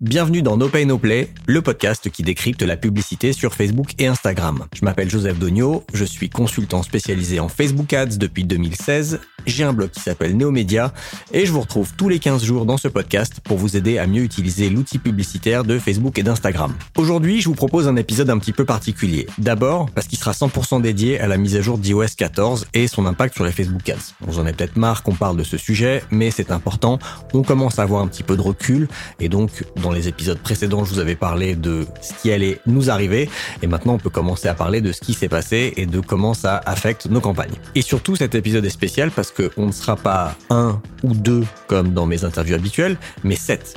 Bienvenue dans No Pay No Play, le podcast qui décrypte la publicité sur Facebook et Instagram. Je m'appelle Joseph Dogno, je suis consultant spécialisé en Facebook Ads depuis 2016, j'ai un blog qui s'appelle Neomédia et je vous retrouve tous les 15 jours dans ce podcast pour vous aider à mieux utiliser l'outil publicitaire de Facebook et d'Instagram. Aujourd'hui, je vous propose un épisode un petit peu particulier. D'abord, parce qu'il sera 100% dédié à la mise à jour d'iOS 14 et son impact sur les Facebook Ads. Vous en avez peut-être marre qu'on parle de ce sujet, mais c'est important. On commence à avoir un petit peu de recul et donc dans dans les épisodes précédents, je vous avais parlé de ce qui allait nous arriver. Et maintenant, on peut commencer à parler de ce qui s'est passé et de comment ça affecte nos campagnes. Et surtout, cet épisode est spécial parce qu'on ne sera pas un ou deux comme dans mes interviews habituelles, mais sept.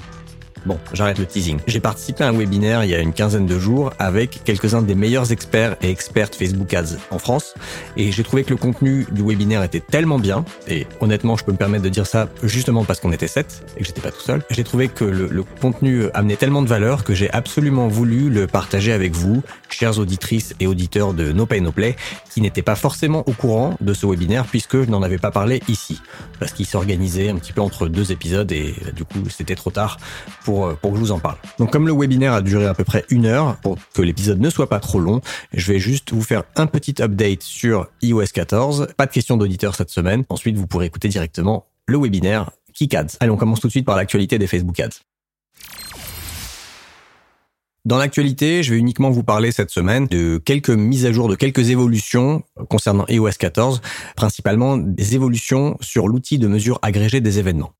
Bon, j'arrête le teasing. J'ai participé à un webinaire il y a une quinzaine de jours avec quelques-uns des meilleurs experts et expertes Facebook Ads en France. Et j'ai trouvé que le contenu du webinaire était tellement bien. Et honnêtement, je peux me permettre de dire ça justement parce qu'on était sept et que j'étais pas tout seul. J'ai trouvé que le, contenu amenait tellement de valeur que j'ai absolument voulu le partager avec vous, chères auditrices et auditeurs de No Pay No Play, qui n'étaient pas forcément au courant de ce webinaire puisque je n'en avais pas parlé ici. Parce qu'il s'organisait un petit peu entre deux épisodes et du coup, c'était trop tard pour euh, pour, que je vous en parle. Donc comme le webinaire a duré à peu près une heure, pour que l'épisode ne soit pas trop long, je vais juste vous faire un petit update sur iOS 14. Pas de questions d'auditeurs cette semaine. Ensuite, vous pourrez écouter directement le webinaire Ads. Allez, on commence tout de suite par l'actualité des Facebook Ads. Dans l'actualité, je vais uniquement vous parler cette semaine de quelques mises à jour, de quelques évolutions concernant iOS 14, principalement des évolutions sur l'outil de mesure agrégé des événements.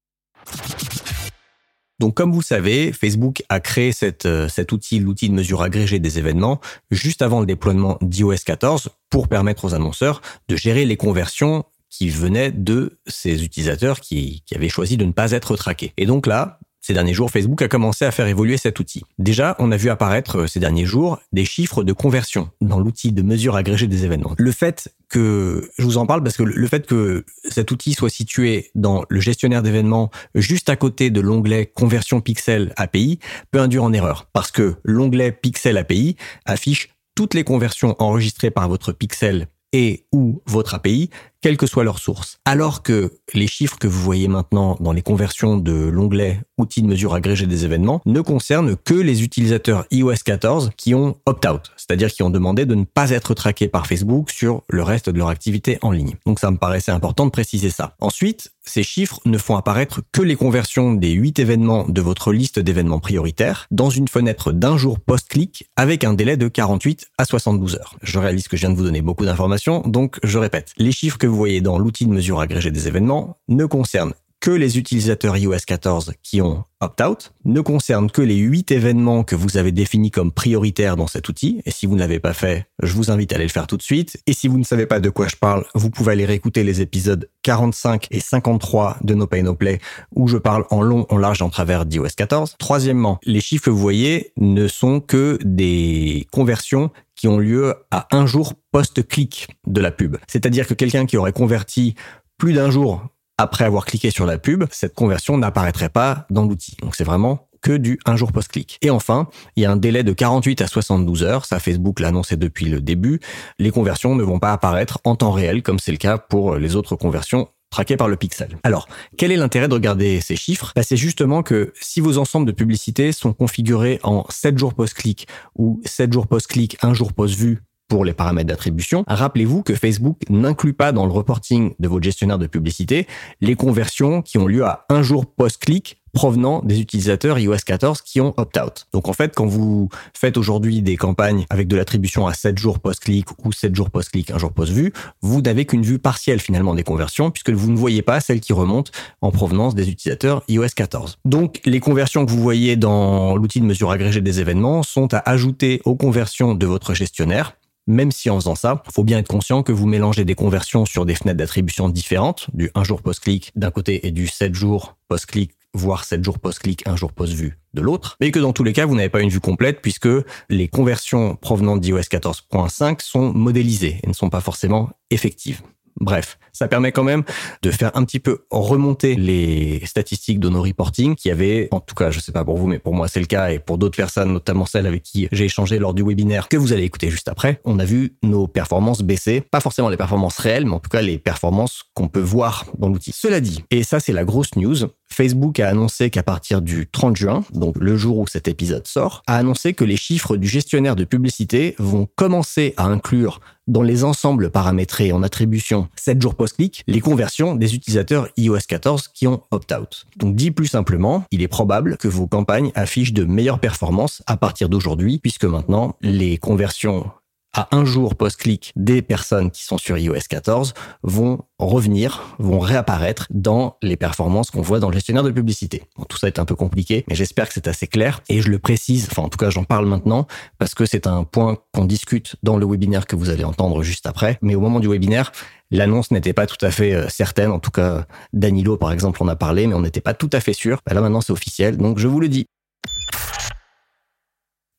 Donc, comme vous le savez, Facebook a créé euh, cet outil, l'outil de mesure agrégée des événements, juste avant le déploiement d'iOS 14 pour permettre aux annonceurs de gérer les conversions qui venaient de ces utilisateurs qui, qui avaient choisi de ne pas être traqués. Et donc là, ces derniers jours, Facebook a commencé à faire évoluer cet outil. Déjà, on a vu apparaître euh, ces derniers jours des chiffres de conversion dans l'outil de mesure agrégée des événements. Le fait que, je vous en parle parce que le fait que cet outil soit situé dans le gestionnaire d'événements juste à côté de l'onglet conversion pixel API peut induire en erreur. Parce que l'onglet pixel API affiche toutes les conversions enregistrées par votre pixel et ou votre API, quelle que soit leur source. Alors que les chiffres que vous voyez maintenant dans les conversions de l'onglet outils de mesure agrégé des événements ne concernent que les utilisateurs iOS 14 qui ont opt-out, c'est-à-dire qui ont demandé de ne pas être traqués par Facebook sur le reste de leur activité en ligne. Donc ça me paraissait important de préciser ça. Ensuite, ces chiffres ne font apparaître que les conversions des 8 événements de votre liste d'événements prioritaires dans une fenêtre d'un jour post-clic avec un délai de 48 à 72 heures. Je réalise que je viens de vous donner beaucoup d'informations, donc je répète. Les chiffres que vous voyez dans l'outil de mesure agrégé des événements ne concernent que les utilisateurs iOS 14 qui ont opt-out, ne concernent que les 8 événements que vous avez définis comme prioritaires dans cet outil. Et si vous ne l'avez pas fait, je vous invite à aller le faire tout de suite. Et si vous ne savez pas de quoi je parle, vous pouvez aller réécouter les épisodes 45 et 53 de No Pay No Play où je parle en long, en large, en travers d'iOS 14. Troisièmement, les chiffres que vous voyez ne sont que des conversions qui ont lieu à un jour post-clic de la pub. C'est-à-dire que quelqu'un qui aurait converti plus d'un jour après avoir cliqué sur la pub, cette conversion n'apparaîtrait pas dans l'outil. Donc c'est vraiment que du un jour post-clic. Et enfin, il y a un délai de 48 à 72 heures, ça Facebook l'a annoncé depuis le début, les conversions ne vont pas apparaître en temps réel comme c'est le cas pour les autres conversions traquées par le pixel. Alors, quel est l'intérêt de regarder ces chiffres? Bah, C'est justement que si vos ensembles de publicités sont configurés en 7 jours post-clic ou 7 jours post-clic, 1 jour post-vue pour les paramètres d'attribution, rappelez-vous que Facebook n'inclut pas dans le reporting de votre gestionnaire de publicité les conversions qui ont lieu à un jour post-clic provenant des utilisateurs iOS 14 qui ont opt-out. Donc en fait, quand vous faites aujourd'hui des campagnes avec de l'attribution à 7 jours post-clic ou 7 jours post-clic, un jour post-vue, vous n'avez qu'une vue partielle finalement des conversions puisque vous ne voyez pas celles qui remontent en provenance des utilisateurs iOS 14. Donc les conversions que vous voyez dans l'outil de mesure agrégée des événements sont à ajouter aux conversions de votre gestionnaire même si en faisant ça, il faut bien être conscient que vous mélangez des conversions sur des fenêtres d'attribution différentes, du 1 jour post-clic d'un côté et du 7 jours post-clic, voire 7 jours post-clic, 1 jour post-vue de l'autre, mais que dans tous les cas, vous n'avez pas une vue complète puisque les conversions provenant d'iOS 14.5 sont modélisées et ne sont pas forcément effectives. Bref, ça permet quand même de faire un petit peu remonter les statistiques de nos reporting qui avaient, en tout cas, je sais pas pour vous, mais pour moi c'est le cas et pour d'autres personnes, notamment celles avec qui j'ai échangé lors du webinaire que vous allez écouter juste après, on a vu nos performances baisser. Pas forcément les performances réelles, mais en tout cas les performances qu'on peut voir dans l'outil. Cela dit, et ça c'est la grosse news, Facebook a annoncé qu'à partir du 30 juin, donc le jour où cet épisode sort, a annoncé que les chiffres du gestionnaire de publicité vont commencer à inclure dans les ensembles paramétrés en attribution 7 jours post-clic les conversions des utilisateurs iOS 14 qui ont opt-out. Donc dit plus simplement, il est probable que vos campagnes affichent de meilleures performances à partir d'aujourd'hui puisque maintenant les conversions à un jour post-clic des personnes qui sont sur iOS 14 vont revenir, vont réapparaître dans les performances qu'on voit dans le gestionnaire de publicité. tout ça est un peu compliqué, mais j'espère que c'est assez clair et je le précise, enfin en tout cas j'en parle maintenant parce que c'est un point qu'on discute dans le webinaire que vous allez entendre juste après. Mais au moment du webinaire, l'annonce n'était pas tout à fait euh, certaine. En tout cas, Danilo par exemple en a parlé, mais on n'était pas tout à fait sûr. Bah, là maintenant c'est officiel, donc je vous le dis.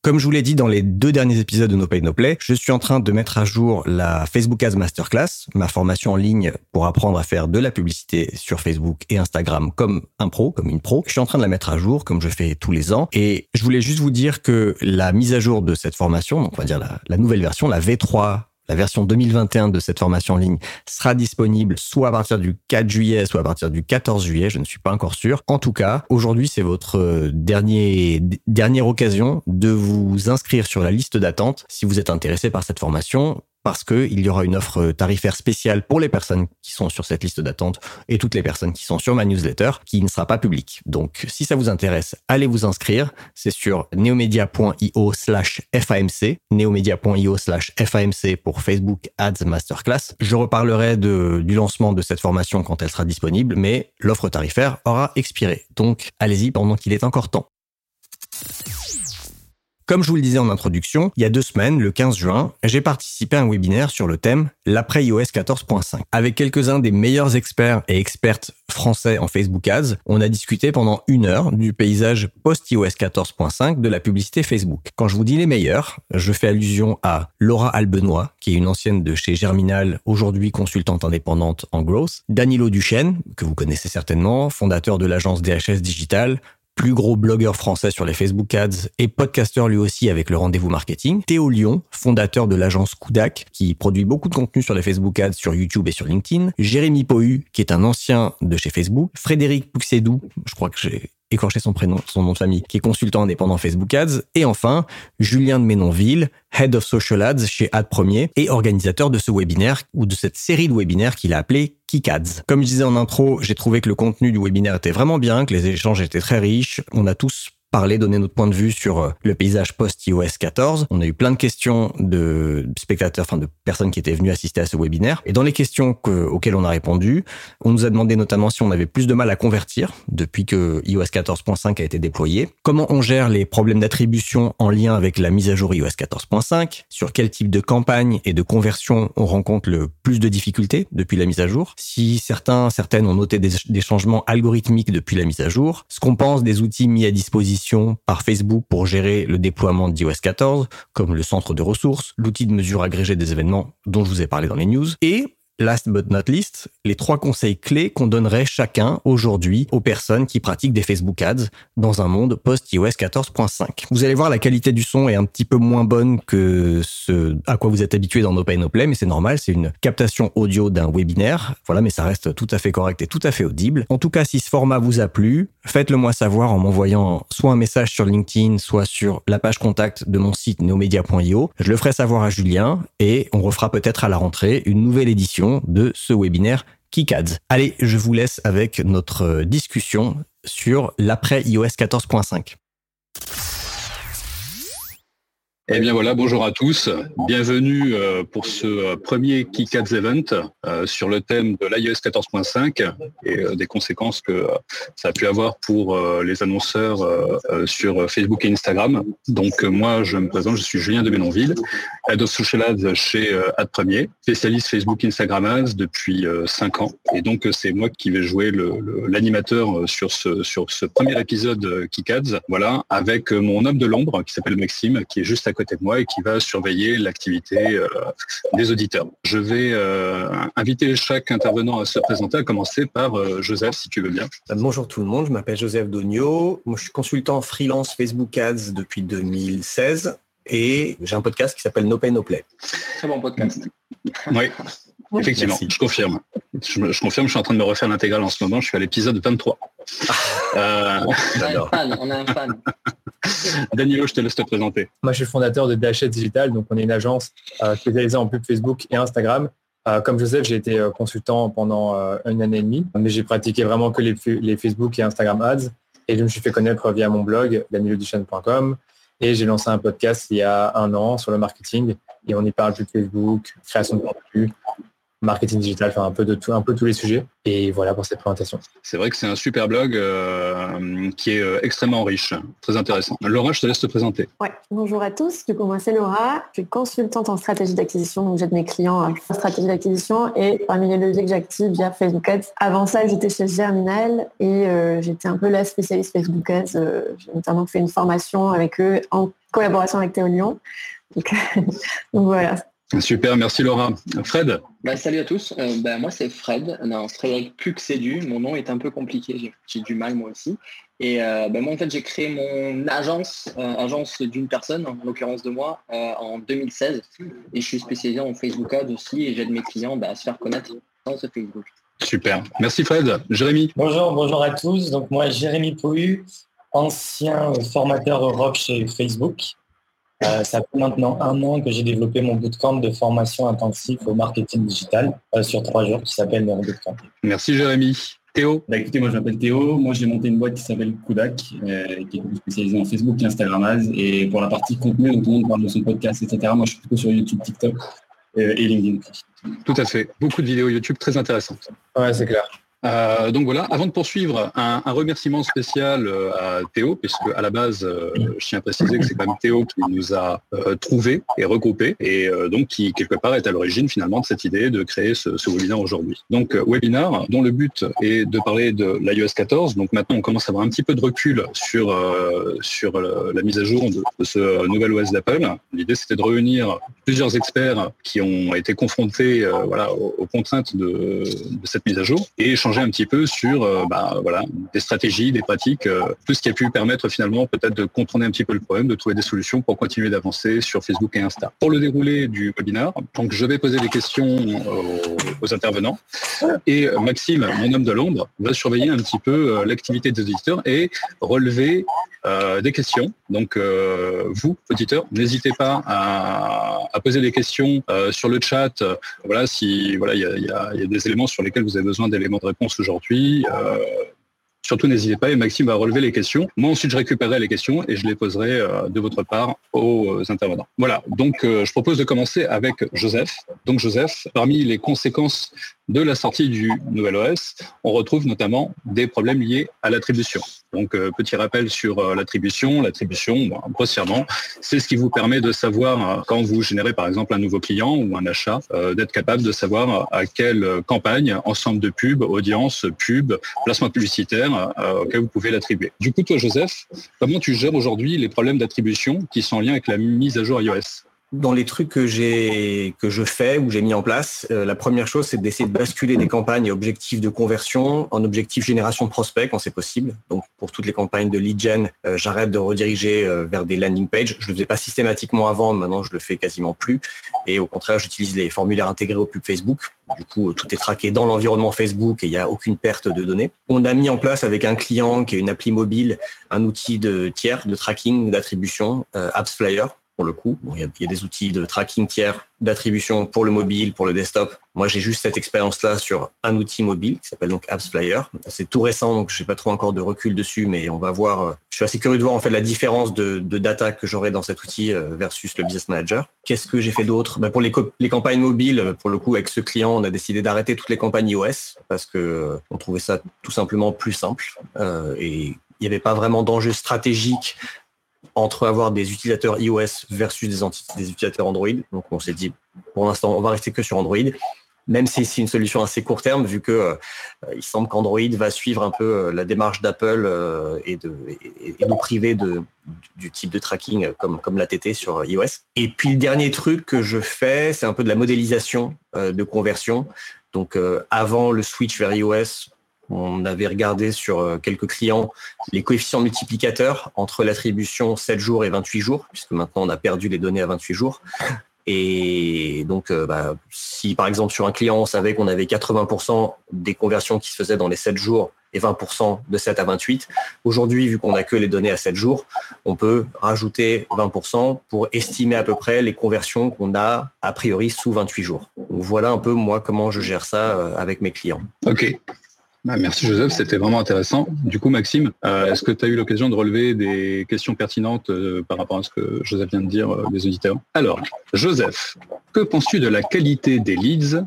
Comme je vous l'ai dit dans les deux derniers épisodes de No Pay No Play, je suis en train de mettre à jour la Facebook Ads Masterclass, ma formation en ligne pour apprendre à faire de la publicité sur Facebook et Instagram comme un pro, comme une pro. Je suis en train de la mettre à jour comme je fais tous les ans et je voulais juste vous dire que la mise à jour de cette formation, donc on va dire la, la nouvelle version, la V3 la version 2021 de cette formation en ligne sera disponible soit à partir du 4 juillet, soit à partir du 14 juillet, je ne suis pas encore sûr. En tout cas, aujourd'hui, c'est votre euh, dernier, dernière occasion de vous inscrire sur la liste d'attente si vous êtes intéressé par cette formation parce qu'il y aura une offre tarifaire spéciale pour les personnes qui sont sur cette liste d'attente et toutes les personnes qui sont sur ma newsletter qui ne sera pas publique. Donc, si ça vous intéresse, allez vous inscrire. C'est sur neomedia.io slash FAMC, neomedia.io slash FAMC pour Facebook Ads Masterclass. Je reparlerai du lancement de cette formation quand elle sera disponible, mais l'offre tarifaire aura expiré. Donc, allez-y pendant qu'il est encore temps. Comme je vous le disais en introduction, il y a deux semaines, le 15 juin, j'ai participé à un webinaire sur le thème l'après iOS 14.5. Avec quelques-uns des meilleurs experts et expertes français en Facebook Ads, on a discuté pendant une heure du paysage post-iOS 14.5 de la publicité Facebook. Quand je vous dis les meilleurs, je fais allusion à Laura Albenois, qui est une ancienne de chez Germinal, aujourd'hui consultante indépendante en growth, Danilo Duchesne, que vous connaissez certainement, fondateur de l'agence DHS Digital, plus gros blogueur français sur les Facebook Ads et podcasteur lui aussi avec le rendez-vous marketing. Théo Lyon, fondateur de l'agence Kudak, qui produit beaucoup de contenu sur les Facebook Ads sur YouTube et sur LinkedIn. Jérémy Pohu, qui est un ancien de chez Facebook. Frédéric Pouxedou, je crois que j'ai écorché son prénom, son nom de famille, qui est consultant indépendant Facebook Ads. Et enfin, Julien de Ménonville, Head of Social Ads chez Ad Premier et organisateur de ce webinaire ou de cette série de webinaires qu'il a appelé Kick Ads. Comme je disais en intro, j'ai trouvé que le contenu du webinaire était vraiment bien, que les échanges étaient très riches. On a tous parler, donner notre point de vue sur euh, le paysage post-iOS 14. On a eu plein de questions de spectateurs, enfin de personnes qui étaient venues assister à ce webinaire. Et dans les questions auxquelles on a répondu, on nous a demandé notamment si on avait plus de mal à convertir depuis que iOS 14.5 a été déployé, comment on gère les problèmes d'attribution en lien avec la mise à jour iOS 14.5, sur quel type de campagne et de conversion on rencontre le plus de difficultés depuis la mise à jour, si certains, certaines ont noté des, des changements algorithmiques depuis la mise à jour, ce qu'on pense des outils mis à disposition par Facebook pour gérer le déploiement d'iOS 14, comme le centre de ressources, l'outil de mesure agrégé des événements dont je vous ai parlé dans les news, et last but not least, les trois conseils clés qu'on donnerait chacun aujourd'hui aux personnes qui pratiquent des Facebook Ads dans un monde post-iOS 14.5. Vous allez voir, la qualité du son est un petit peu moins bonne que ce à quoi vous êtes habitué dans No Pay No Play, mais c'est normal, c'est une captation audio d'un webinaire. Voilà, mais ça reste tout à fait correct et tout à fait audible. En tout cas, si ce format vous a plu, faites-le moi savoir en m'envoyant soit un message sur LinkedIn, soit sur la page contact de mon site neomedia.io. Je le ferai savoir à Julien et on refera peut-être à la rentrée une nouvelle édition de ce webinaire KickAds. Allez, je vous laisse avec notre discussion sur l'après iOS 14.5. Eh bien voilà, bonjour à tous. Bienvenue euh, pour ce euh, premier KickAds Event euh, sur le thème de l'iOS 14.5 et des conséquences que ça a pu avoir pour les annonceurs sur Facebook et Instagram. Donc moi, je me présente, je suis Julien de Ménonville, Head of Social Ads chez Ad Premier, spécialiste Facebook Instagram Ads depuis 5 ans. Et donc c'est moi qui vais jouer l'animateur sur ce, sur ce premier épisode KickAds, voilà, avec mon homme de l'ombre qui s'appelle Maxime, qui est juste à côté côté de moi et qui va surveiller l'activité des auditeurs. Je vais inviter chaque intervenant à se présenter, à commencer par Joseph, si tu veux bien. Bonjour tout le monde, je m'appelle Joseph Dogno. Moi, je suis consultant freelance Facebook Ads depuis 2016 et j'ai un podcast qui s'appelle No Pay No Play. Très bon podcast. Oui, effectivement, je confirme. Je, confirme, je suis en train de me refaire l'intégrale en ce moment, je suis à l'épisode 23. euh... on, a un fan, on a un fan. Danilo, je te laisse te présenter. Moi, je suis le fondateur de Dachet Digital, donc on est une agence euh, spécialisée en pub Facebook et Instagram. Euh, comme Joseph, j'ai été euh, consultant pendant une année et demie, mais j'ai pratiqué vraiment que les, les, Facebook et Instagram ads. Et je me suis fait connaître via mon blog, danilodichaine.com. Et j'ai lancé un podcast il y a un an sur le marketing. Et on y parle de Facebook, création de contenu, marketing digital, enfin un peu de tout, un peu tous les sujets. Et voilà pour cette présentation. C'est vrai que c'est un super blog euh, qui est euh, extrêmement riche, très intéressant. Laura, je te laisse te présenter. Ouais, bonjour à tous. Du coup, moi c'est Laura. Je suis consultante en stratégie d'acquisition, donc j'aide mes clients en stratégie d'acquisition et parmi les leviers que j'active via Facebook Ads. Avant ça, j'étais chez Germinal et euh, j'étais un peu la spécialiste Facebook Ads. j'ai notamment fait une formation avec eux en collaboration avec Théo Lyon. donc voilà, Super, merci Laura. Fred bah, Salut à tous, euh, bah, moi c'est Fred, non, Frédéric plus que c'est du, mon nom est un peu compliqué, j'ai du mal moi aussi. Et euh, bah, moi en fait j'ai créé mon agence, euh, agence d'une personne, en l'occurrence de moi, en 2016. Et je suis spécialisé en Facebook Ads aussi et j'aide mes clients à se faire connaître dans ce Facebook. Super, merci Fred. Jérémy Bonjour, bonjour à tous. Donc moi Jérémy Pohu, ancien formateur Europe chez Facebook. Euh, ça fait maintenant un an que j'ai développé mon bootcamp de formation intensive au marketing digital euh, sur trois jours qui s'appelle le Bootcamp. Merci Jérémy. Théo? Bah, Écoutez, moi je m'appelle Théo. Moi j'ai monté une boîte qui s'appelle Kudak, euh, qui est spécialisée en Facebook et Instagram Ads. Et pour la partie contenu, tout le monde parle de son podcast, etc. Moi je suis plutôt sur YouTube, TikTok et LinkedIn. Tout à fait. Beaucoup de vidéos YouTube très intéressantes. Ouais, c'est clair. Euh, donc voilà, avant de poursuivre, un, remerciement spécial euh, à Théo, puisque à la base, euh, je tiens à préciser que c'est quand même Théo qui nous a trouvé et regroupé, et donc qui quelque part est à l'origine finalement de cette idée de créer ce, ce webinaire aujourd'hui. Donc webinar dont le but est de parler de l'iOS 14. Donc maintenant, on commence à avoir un petit peu de recul sur sur la mise à jour de, ce nouvel OS d'Apple. L'idée, c'était de réunir plusieurs experts qui ont été confrontés voilà aux, contraintes de, de cette mise à jour et échanger un petit peu sur euh, bah, voilà, des stratégies, des pratiques, euh, tout ce qui a pu permettre finalement peut-être de contourner un petit peu le problème, de trouver des solutions pour continuer d'avancer sur Facebook et Insta. Pour le déroulé du webinaire, donc je vais poser des questions aux, intervenants et Maxime, mon homme de l'ombre, va surveiller un petit peu euh, l'activité des auditeurs et relever des questions. Donc vous, auditeurs, n'hésitez pas à, poser des questions sur le chat. voilà, si voilà, il y a, y a, des éléments sur lesquels vous avez besoin d'éléments de réponse aujourd'hui. Euh, surtout, n'hésitez pas et Maxime va relever les questions. Moi, ensuite, je récupérerai les questions et je les poserai euh, de votre part aux euh, intervenants. Voilà, donc je propose de commencer avec Joseph. Donc Joseph, parmi les conséquences de la sortie du nouvel OS, on retrouve notamment des problèmes liés à l'attribution. Donc, euh, petit rappel sur euh, l'attribution. L'attribution, grossièrement, c'est ce qui vous permet de savoir, euh, quand vous générez par exemple un nouveau client ou un achat, d'être capable de savoir à quelle campagne, ensemble de pubs, audience, pub, placement publicitaire, auquel vous pouvez l'attribuer. Du coup, toi, Joseph, comment tu gères aujourd'hui les problèmes d'attribution qui sont en avec la mise à jour iOS? Dans les trucs que j'ai que je fais ou j'ai mis en place, euh, la première chose c'est d'essayer de basculer des campagnes objectifs de conversion en objectifs génération de prospects quand c'est possible. Donc pour toutes les campagnes de lead gen, euh, j'arrête de rediriger euh, vers des landing pages. Je le faisais pas systématiquement avant, maintenant je le fais quasiment plus. Et au contraire, j'utilise les formulaires intégrés au pub Facebook. Du coup, tout est traqué dans l'environnement Facebook et il n'y a aucune perte de données. On a mis en place avec un client qui est une appli mobile un outil de tiers de tracking d'attribution, AppsFlyer le coup. il, y a, des outils de tracking tiers d'attribution pour le mobile, pour le desktop. Moi, j'ai juste cette expérience-là sur un outil mobile qui s'appelle donc Apps Flyer. C'est tout récent, donc je n'ai pas trop encore de recul dessus, mais on va voir. Euh, je suis assez curieux de voir en fait la différence de, data que j'aurai dans cet outil euh, versus le Business Manager. Qu'est-ce que j'ai fait d'autre? Ben, Pour les, campagnes mobiles, pour le coup, avec ce client, on a décidé d'arrêter toutes les campagnes iOS parce que euh, on trouvait ça tout simplement plus simple et il n'y avait pas vraiment d'enjeu stratégique entre avoir des utilisateurs iOS versus des, utilisateurs Android. Donc on s'est dit, pour l'instant, on va rester que sur Android. même si c'est une solution assez court terme, vu que euh, il semble qu'Android va suivre un peu euh, la démarche d'Apple euh, et, nous priver du type de tracking comme, comme l'ATT sur iOS. Et puis le dernier truc que je fais, c'est un peu de la modélisation de conversion. Donc avant le switch vers iOS, on avait regardé sur quelques clients les coefficients multiplicateurs entre l'attribution 7 jours et 28 jours, puisque maintenant on a perdu les données à 28 jours. Et donc, euh, bah, si par exemple sur un client, on savait qu'on avait 80% des conversions qui se faisaient dans les 7 jours et 20% de 7 à 28, aujourd'hui, vu qu'on n'a que les données à 7 jours, on peut rajouter 20% pour estimer à peu près les conversions qu'on a a priori sous 28 jours. Voilà un peu moi comment je gère ça euh, avec mes clients. Ok. Bah, merci Joseph, c'était vraiment intéressant. Du coup, Maxime, euh, est-ce que tu as eu l'occasion de relever des questions pertinentes euh, par rapport à ce que Joseph vient de dire euh, des auditeurs? Alors, Joseph, que penses-tu de la qualité des leads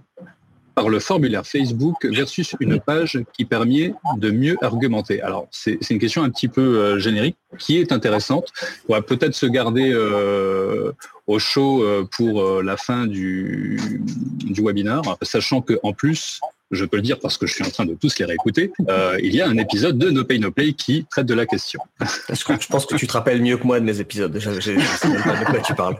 par le formulaire Facebook versus une page qui permet de mieux argumenter? Alors, c'est une question un petit peu générique qui est intéressante. On va peut-être se garder au chaud pour la fin du, du webinaire, sachant qu'en plus, je peux le dire parce que je suis en train de tous les réécouter, euh, il y a un épisode de No Pay No Play qui traite de la question. Je pense que tu te rappelles mieux que moi de mes épisodes. Je, je, sais pas de quoi tu parles.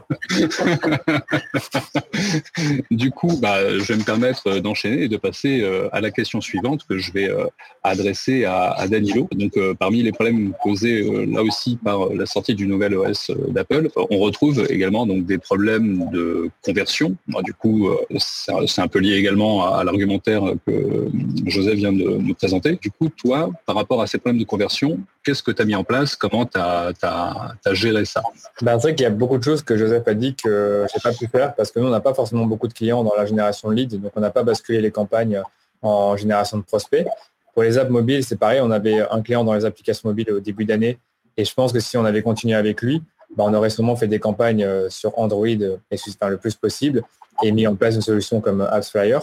du coup, bah, je vais me permettre d'enchaîner et de passer euh, à la question suivante que je vais euh, adresser à, Danilo. Donc, parmi les problèmes posés là aussi par la sortie du nouvel OS d'Apple, on retrouve également donc des problèmes de conversion. du coup, c'est un peu lié également à l'argumentaire que Joseph vient de nous présenter. Du coup, toi, par rapport à ces problèmes de conversion, qu'est-ce que tu as mis en place? Comment tu as, géré ça? Ben, C'est vrai qu'il y a beaucoup de choses que Joseph a dit que je n'ai pas pu faire parce que nous, on n'a pas forcément beaucoup de clients dans la génération de leads, donc on n'a pas basculé les campagnes en génération de prospects. Pour les apps mobiles, c'est pareil, on avait un client dans les applications mobiles au début d'année et je pense que si on avait continué avec lui, ben, on aurait sûrement fait des campagnes euh, sur Android et le plus possible et mis en place une solution comme AppsFlyer.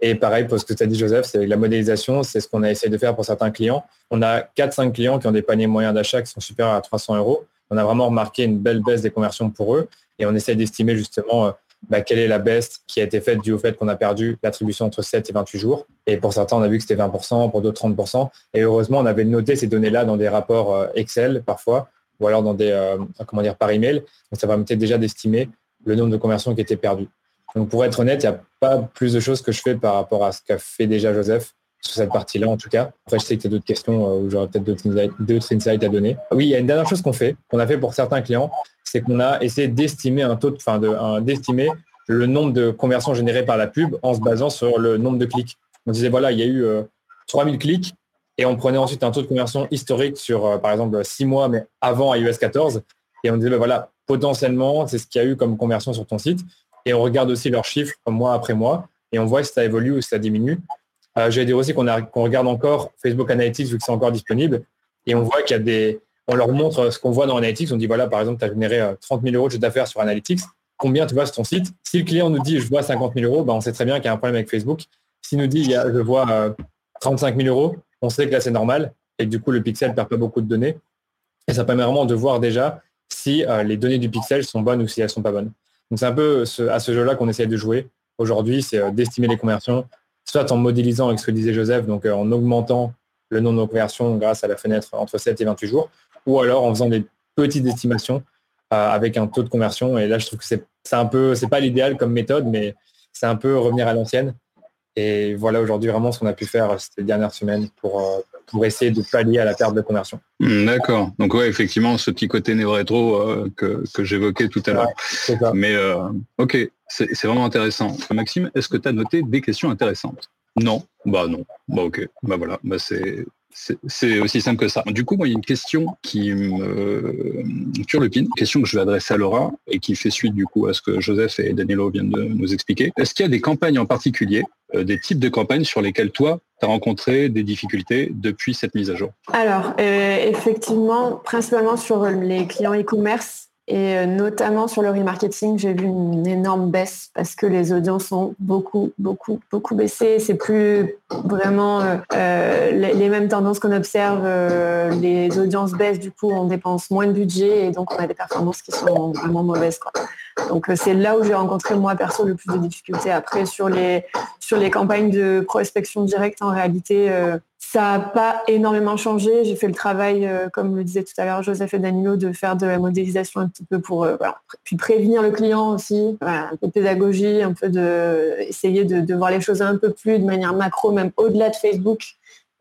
Et pareil pour ce que tu as dit, Joseph, c'est la modélisation, c'est ce qu'on a essayé de faire pour certains clients. On a 4-5 clients qui ont des paniers moyens d'achat qui sont supérieurs à 300 euros. On a vraiment remarqué une belle baisse des conversions pour eux et on essaie d'estimer justement euh, bah, quelle est la baisse qui a été faite due au fait qu'on a perdu l'attribution entre 7 et 28 jours. Et pour certains, on a vu que c'était 20%, pour d'autres 30%. Et heureusement, on avait noté ces données-là dans des rapports euh, Excel parfois, ou alors dans des, euh, comment dire, par email. Donc ça permettait déjà d'estimer le nombre de conversions qui étaient perdues. Donc pour être honnête, il n'y a pas plus de choses que je fais par rapport à ce qu'a fait déjà Joseph sur cette partie-là en tout cas. Après, je sais que tu as d'autres questions euh, où j'aurais peut-être d'autres insights à donner. Oui, il y a une dernière chose qu'on fait, qu'on a fait pour certains clients, c'est qu'on a essayé d'estimer un taux, enfin d'estimer le nombre de conversions générées par la pub en se basant sur le nombre de clics. On disait voilà, il y a eu 3000 euh, clics et on prenait ensuite un taux de conversion historique sur euh, par exemple 6 mois mais avant iOS 14 et on disait ben voilà, potentiellement c'est ce qu'il y a eu comme conversion sur ton site et on regarde aussi leurs chiffres mois après mois et on voit si ça évolue ou si ça diminue. Euh, J'allais dire aussi qu'on regarde encore Facebook Analytics vu que c'est encore disponible et on voit qu'il y a des... On leur montre ce qu'on voit dans Analytics. On dit voilà, par exemple, tu as généré 30 euh, 000 euros de chiffre d'affaires sur Analytics. Combien tu vois sur ton site? Si le client nous dit je vois 50 000 euros, ben, on sait très bien qu'il y a un problème avec Facebook. S'il nous dit je vois 35 euh, 000 euros, on sait que là c'est normal et du coup le pixel ne perd pas beaucoup de données. Et ça permet vraiment de voir déjà si les données du pixel sont bonnes ou si elles ne sont pas bonnes. Donc c'est un peu à ce jeu-là qu'on essaie de jouer aujourd'hui, c'est euh, d'estimer les conversions, soit en modélisant avec ce que disait Joseph, donc euh, en augmentant le nombre de conversions grâce à la fenêtre entre 7 et 28 jours, ou alors en faisant des petites estimations euh, avec un taux de conversion. Et là, je trouve que c'est un peu, c'est pas l'idéal comme méthode, mais c'est un peu revenir à l'ancienne. Et voilà aujourd'hui vraiment ce qu'on a pu faire ces dernières semaines pour, pour essayer de pallier à la perte de conversion. Hmm, d'accord. Donc ouais, effectivement, ce petit côté néo-rétro euh, que, que j'évoquais tout à l'heure. Mais euh, ok, c'est vraiment intéressant. Maxime, est-ce que tu as noté des questions intéressantes? Non? Bah non. Bah ok. Bah voilà. Bah c'est c'est aussi simple que ça. Du coup, moi, il y a une question qui me turlupine, une question que je vais adresser à Laura et qui fait suite du coup à ce que Joseph et Danilo viennent de nous expliquer. Est-ce qu'il y a des campagnes en particulier, euh, des types de campagnes sur lesquelles toi, tu as rencontré des difficultés depuis cette mise à jour? Alors, euh, effectivement, principalement sur les clients e-commerce, et euh, notamment sur le remarketing, j'ai vu une énorme baisse parce que les audiences ont beaucoup, beaucoup, beaucoup baissé. C'est plus vraiment euh, euh, les, mêmes tendances qu'on observe. les audiences baissent, du coup, on dépense moins de budget et donc on a des performances qui sont vraiment mauvaises. Donc c'est là où j'ai rencontré moi perso le plus de difficultés. Après sur les sur les campagnes de prospection directe, en réalité, ça n'a pas énormément changé. J'ai fait le travail, comme le disait tout à l'heure Joseph et Danilo, de faire de la modélisation un petit peu pour puis prévenir le client aussi, un peu de pédagogie, un peu de essayer de, de voir les choses un peu plus de manière macro, même au-delà de Facebook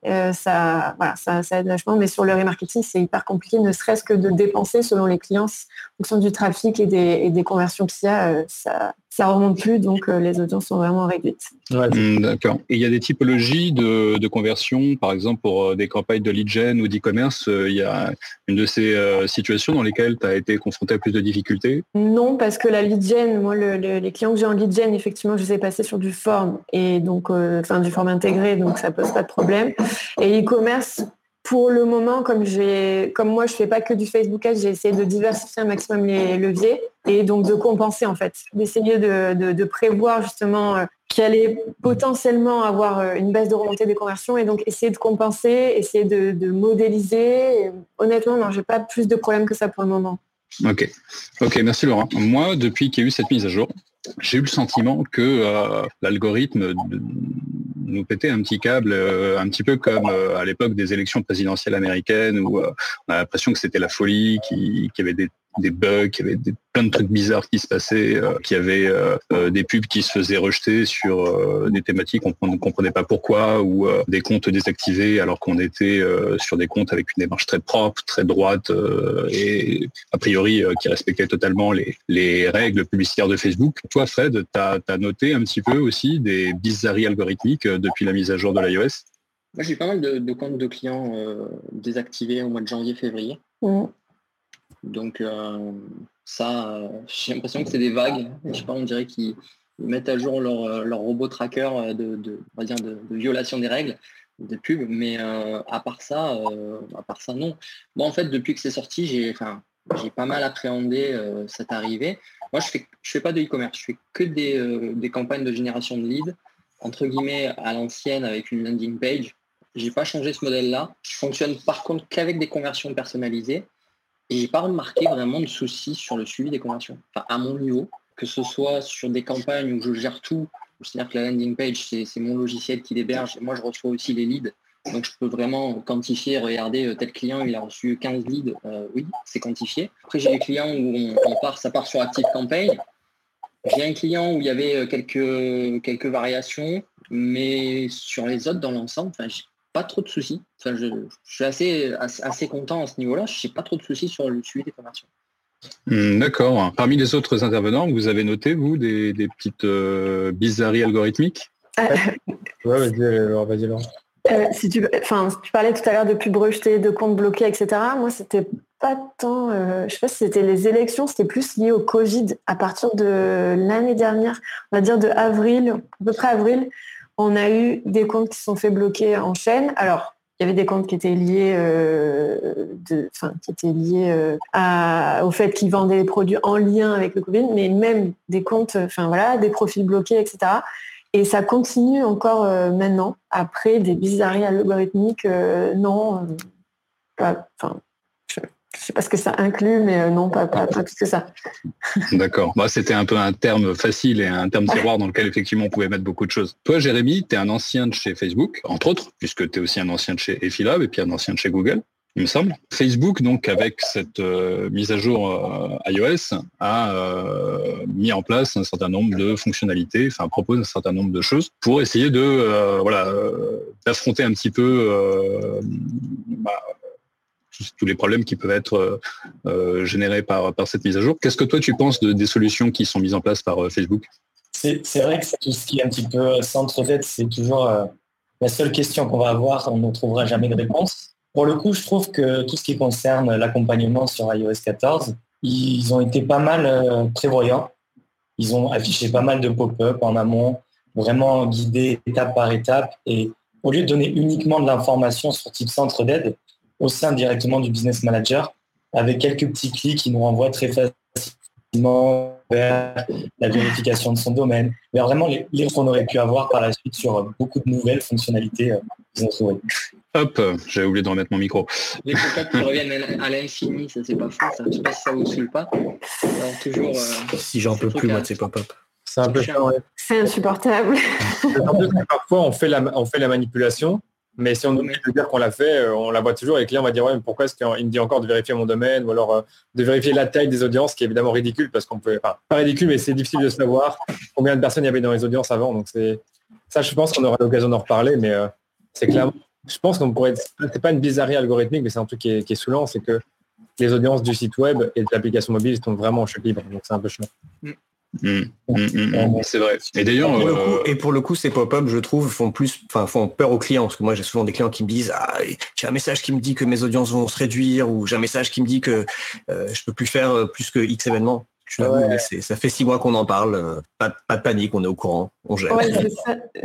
euh, ça, voilà, ça, ça, aide vachement, mais sur le remarketing, c'est hyper compliqué, ne serait-ce que de dépenser selon les clients en fonction du trafic et des, et des conversions qu'il y a. Euh, ça, ça remonte plus, donc euh, les audiences sont vraiment réduites. Hmm, d'accord. Et il y a des typologies de, de conversion, par exemple pour des campagnes de lead gen ou d'e-commerce, il y a une de ces situations dans lesquelles tu as été confronté à plus de difficultés? Non, parce que la lead gen, moi, les clients que j'ai en lead gen, effectivement, je les ai passés sur du form et donc, enfin, du form intégré, donc ça pose pas de problème. Et e-commerce, pour le moment, comme, comme moi, je fais pas que du Facebook Ads, j'ai essayé de diversifier un maximum les leviers et donc de compenser en fait, d'essayer de, prévoir justement euh, qu'il allait potentiellement avoir euh, une baisse de remontée des conversions et donc essayer de compenser, essayer de, modéliser. honnêtement, non, j'ai pas plus de problèmes que ça pour le moment. Ok, ok, merci Laurent. Moi, depuis qu'il y a eu cette mise à jour, j'ai eu le sentiment que euh, l'algorithme nous pétait un petit câble, euh, un petit peu comme euh, à l'époque des élections présidentielles américaines où on a l'impression que c'était la folie, qu'il y avait des des bugs, il y avait des, plein de trucs bizarres qui se passaient, euh, qu'il y avait euh, euh, des pubs qui se faisaient rejeter sur des thématiques qu'on ne comprenait pas pourquoi, ou des comptes désactivés alors qu'on était sur des comptes avec une démarche très propre, très droite et a priori qui respectait totalement les, règles publicitaires de Facebook. Toi, Fred, tu as, noté un petit peu aussi des bizarreries algorithmiques depuis la mise à jour de l'iOS? Moi, j'ai pas mal de, comptes de clients désactivés au mois de janvier-février. Mmh. Donc euh, ça, euh, j'ai l'impression que c'est des vagues. Je sais pas, on dirait qu'ils mettent à jour leur, euh, robot tracker de, de, violation des règles de pub, mais à part ça, à part ça, non. Moi, en fait, depuis que c'est sorti, j'ai, enfin, j'ai pas mal appréhendé cette arrivée. Moi, je fais, je fais pas de e-commerce, je fais que des, des, campagnes de génération de leads, entre guillemets, à l'ancienne avec une landing page. J'ai pas changé ce modèle-là. Je fonctionne par contre qu'avec des conversions personnalisées. Et j'ai pas remarqué vraiment de soucis sur le suivi des conversions. Enfin, à mon niveau, que ce soit sur des campagnes où je gère tout, c'est-à-dire que la landing page, c'est mon logiciel qui l'héberge, et moi je reçois aussi les leads. Donc je peux vraiment quantifier, regarder euh, tel client, il a reçu 15 leads, euh, oui, c'est quantifié. Après j'ai des clients où ça part sur Active Campaign. J'ai un client où il y avait euh, quelques, quelques variations, mais sur les autres dans l'ensemble, pas trop de soucis. Enfin, je, suis assez, assez, content à ce niveau-là. Je n'ai pas trop de soucis sur le suivi des conversions. Hmm, d'accord. Parmi les autres intervenants, vous avez noté, vous, des, petites euh, bizarreries algorithmiques? Ouais, vas-y, euh, si tu, enfin, tu parlais tout à l'heure de pubs rejetées, de comptes bloqués, etc. Moi, c'était pas tant, euh, je sais pas si c'était les élections, c'était plus lié au Covid à partir de l'année dernière, on va dire de avril, à peu près avril on a eu des comptes qui sont fait bloquer en chaîne. Alors, il y avait des comptes qui étaient liés, euh, euh, au fait qu'ils vendaient des produits en lien avec le Covid, mais même des comptes, enfin voilà, des profils bloqués, etc. Et ça continue encore euh, maintenant, après des bizarreries algorithmiques, non, je sais pas ce que ça inclut, mais euh, non, pas, pas, plus que ça. D'accord. Bah, C'était un peu un terme facile et un terme tiroir dans lequel effectivement on pouvait mettre beaucoup de choses. Toi, Jérémy, tu es un ancien de chez Facebook, entre autres, puisque tu es aussi un ancien de chez Efilab et puis un ancien de chez Google il me semble. Facebook, donc, avec cette euh, mise à jour euh, iOS, a mis en place un certain nombre de fonctionnalités, enfin propose un certain nombre de choses pour essayer de voilà d'affronter un petit peu bah, tous les problèmes qui peuvent être euh, euh, générés par, par cette mise à jour. Qu'est-ce que toi tu penses de, des solutions qui sont mises en place par euh, Facebook? C'est vrai que tout ce qui est un petit peu centre tête, c'est toujours la seule question qu'on va avoir, on ne trouvera jamais de réponse. Pour le coup, je trouve que tout ce qui concerne l'accompagnement sur iOS 14, ils ont été pas mal prévoyants. Ils ont affiché pas mal de pop-up en amont, vraiment guidé étape par étape. Et au lieu de donner uniquement de l'information sur type centre d'aide, au sein directement du business manager avec quelques petits clics qui nous renvoient très facilement vers la vérification de son domaine, vers vraiment les, qu'on aurait pu avoir par la suite sur beaucoup de nouvelles fonctionnalités euh, qu'ils ont trouvées. Hop, j'avais oublié de remettre mon micro. Les contacts qui reviennent à l'infini, ça c'est pas fou, ça. Je sais pas si ça vous saoule pas. Alors, toujours. euh, Si j'en peux plus, moi, de ces pop-up. C'est un peu. C'est insupportable. Parfois, on fait, la, on fait la manipulation, mais si on oublie de dire qu'on l'a fait, euh, on la voit toujours et le client va dire ouais, mais pourquoi est-ce qu'il me dit encore de vérifier mon domaine ou alors euh, de vérifier la taille des audiences, qui est évidemment ridicule parce qu'on peut, enfin, pas ridicule, mais c'est difficile de savoir combien de personnes il y avait dans les audiences avant. Donc c'est ça, je pense qu'on aura l'occasion d'en reparler, mais euh, c'est clairement, je pense qu'on pourrait, c'est pas une bizarrerie algorithmique, mais c'est un truc qui est, qui est saoulant, c'est que les audiences du site web et de l'application mobile sont vraiment en chute libre, donc c'est un peu chiant. Mm, mm, mm, mm, C'est vrai. Et d'ailleurs, Et pour, le coup, euh, et pour le coup, ces pop-up, je trouve, font plus, enfin, font peur aux clients. Parce que moi, j'ai souvent des clients qui me disent, ah, j'ai un message qui me dit que mes audiences vont se réduire, ou j'ai un message qui me dit que euh, je peux plus faire euh, plus que X événements. Je Ouais. ça fait six mois qu'on en parle. euh, Pas, de- pas de panique, on est au courant, on gère. Ouais,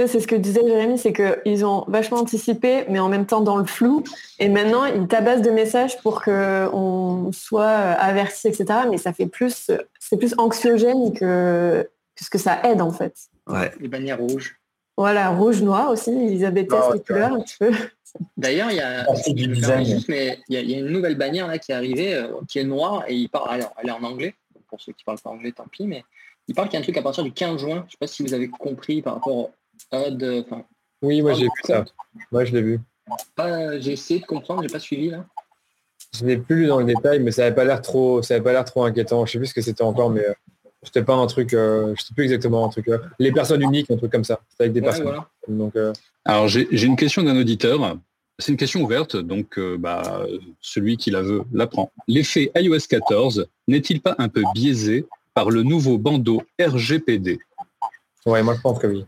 c'est ce que disait Jérémy, c'est qu'ils ont vachement anticipé, mais en même temps dans le flou. Et maintenant, ils tabassent de messages pour qu'on soit averti, etc. Mais ça fait plus, c'est plus anxiogène que, que ce que ça aide en fait. Ouais. les bannières rouges. Voilà, rouge, noir aussi, Elisabeth Ah ouais, les couleurs un petit peu. D'ailleurs, il y a, Ah, il y, a, il y a une nouvelle bannière là qui est arrivée, euh, qui est noire et il parle. Alors, elle est en anglais. Pour ceux qui parlent pas anglais, tant pis. Mais il parle qu'il y a un truc à partir du 15 juin. Je sais pas si vous avez compris par rapport au HUD. Enfin, Oui, moi j'ai vu ça. Moi je l'ai vu. pas- j'ai essayé de comprendre, j'ai pas suivi là. Je l'ai plus lu dans le détail, mais ça n'avait pas l'air trop, ça avait pas l'air trop inquiétant. Je sais plus ce que c'était encore, mais euh, c'était pas un truc, euh, je sais plus exactement un truc. euh, les personnes uniques, un truc comme ça. Avec des Ouais, personnes. voilà. Donc euh, alors j'ai j'ai une question d'un auditeur. C'est une question ouverte, donc euh, bah, celui qui la veut l'apprend. L'effet iOS 14 n'est-il pas un peu biaisé par le nouveau bandeau RGPD ouais, moi je pense que oui.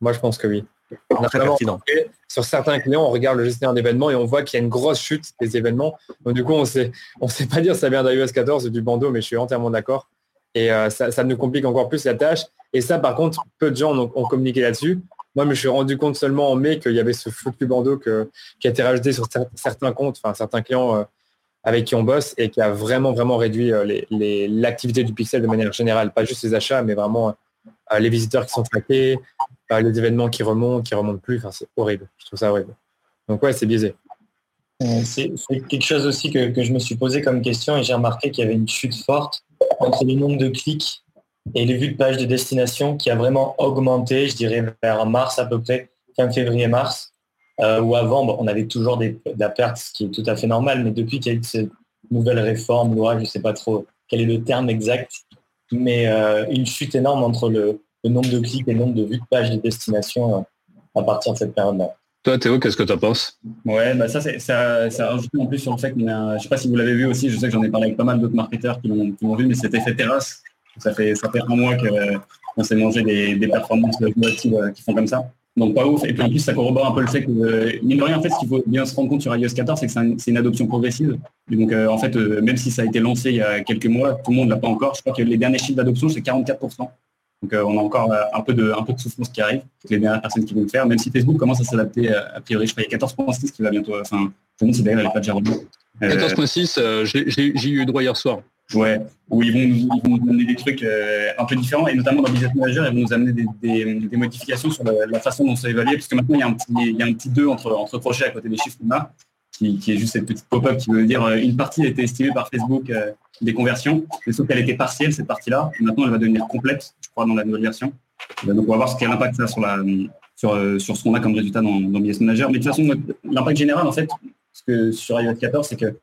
Moi je pense que oui. On Très pertinent. sur certains clients, on regarde le gestionnaire d'événements et on voit qu'il y a une grosse chute des événements. Donc du coup, on sait, on sait pas dire si ça vient d'iOS 14 ou du bandeau, mais je suis entièrement d'accord. Et euh, ça, ça nous complique encore plus la tâche. Et ça, par contre, peu de gens ont, ont communiqué là-dessus. Moi, je me suis rendu compte seulement en mai qu'il y avait ce foutu bandeau qui a été rajouté sur cer- certains comptes, enfin certains clients euh, avec qui on bosse et qui a vraiment, vraiment réduit euh, l'activité du pixel de manière générale. Pas juste les achats, mais vraiment euh, les visiteurs qui sont traqués, les événements qui remontent, qui remontent plus. Enfin, c'est horrible. Je trouve ça horrible. Donc ouais, c'est biaisé. C'est c'est quelque chose aussi que, que je me suis posé comme question et j'ai remarqué qu'il y avait une chute forte entre le nombre de clics et les vues de pages de destination qui a vraiment augmenté, je dirais, vers mars à peu près, fin février-mars, euh, où avant, bon, on avait toujours des, de la perte, ce qui est tout à fait normal, mais depuis qu'il y a eu cette nouvelle réforme, loi, je ne sais pas trop quel est le terme exact, mais euh, une chute énorme entre le, le nombre de clics et le nombre de vues de pages de destination euh, à partir de cette période-là. Toi, Théo, qu'est-ce que tu en penses? Ouais, bah ça, c'est, ça, ça a rajouté en plus sur le fait qu'on a, je sais pas si vous l'avez vu aussi, je sais que j'en ai parlé avec pas mal d'autres marketeurs qui l'ont, qui l'ont vu, mais cet effet terrasse, ça fait, ça fait un mois qu'on s'est mangé des, des performances relatives euh, qui font comme ça. Donc pas ouf. Et puis en plus, ça corrobore un peu le fait que, euh, mine de rien, en fait, ce qu'il faut bien se rendre compte sur iOS 14, c'est que c'est, un- c'est une adoption progressive. Donc, euh, en fait, même si ça a été lancé il y a quelques mois, tout le monde l'a pas encore. Je crois que les derniers chiffres d'adoption, c'est 44%. Donc on a encore un peu de un peu de souffrance qui arrive, les dernières personnes qui vont le faire, même si Facebook commence à s'adapter a priori, je crois qu'il y a 14.6 qui va bientôt, enfin, je me demande si d'ailleurs elle n'est pas déjà revenue. Euh, 14.6, euh, j'ai- j'ai j'ai eu droit hier soir. Ouais, où ils vont, nous- amener des trucs euh, un peu différents, et notamment dans Business Manager, ils vont nous amener des, modifications sur la, façon dont c'est évalué, parce que maintenant il y a un petit, il y a un petit 2 entre, entre crochets à côté des chiffres qu'on a, qui, est juste cette petite pop-up qui veut dire euh, une partie a été estimée par Facebook euh, des conversions, mais sauf qu'elle était partielle cette partie-là, et maintenant elle va devenir complète, je crois, dans la nouvelle version. Donc on va voir ce quel impact ça a sur, la, sur, ce qu'on a comme résultat dans, dans Business Manager. Mais de toute façon, l'impact général, en fait, sur iOS 14, c'est que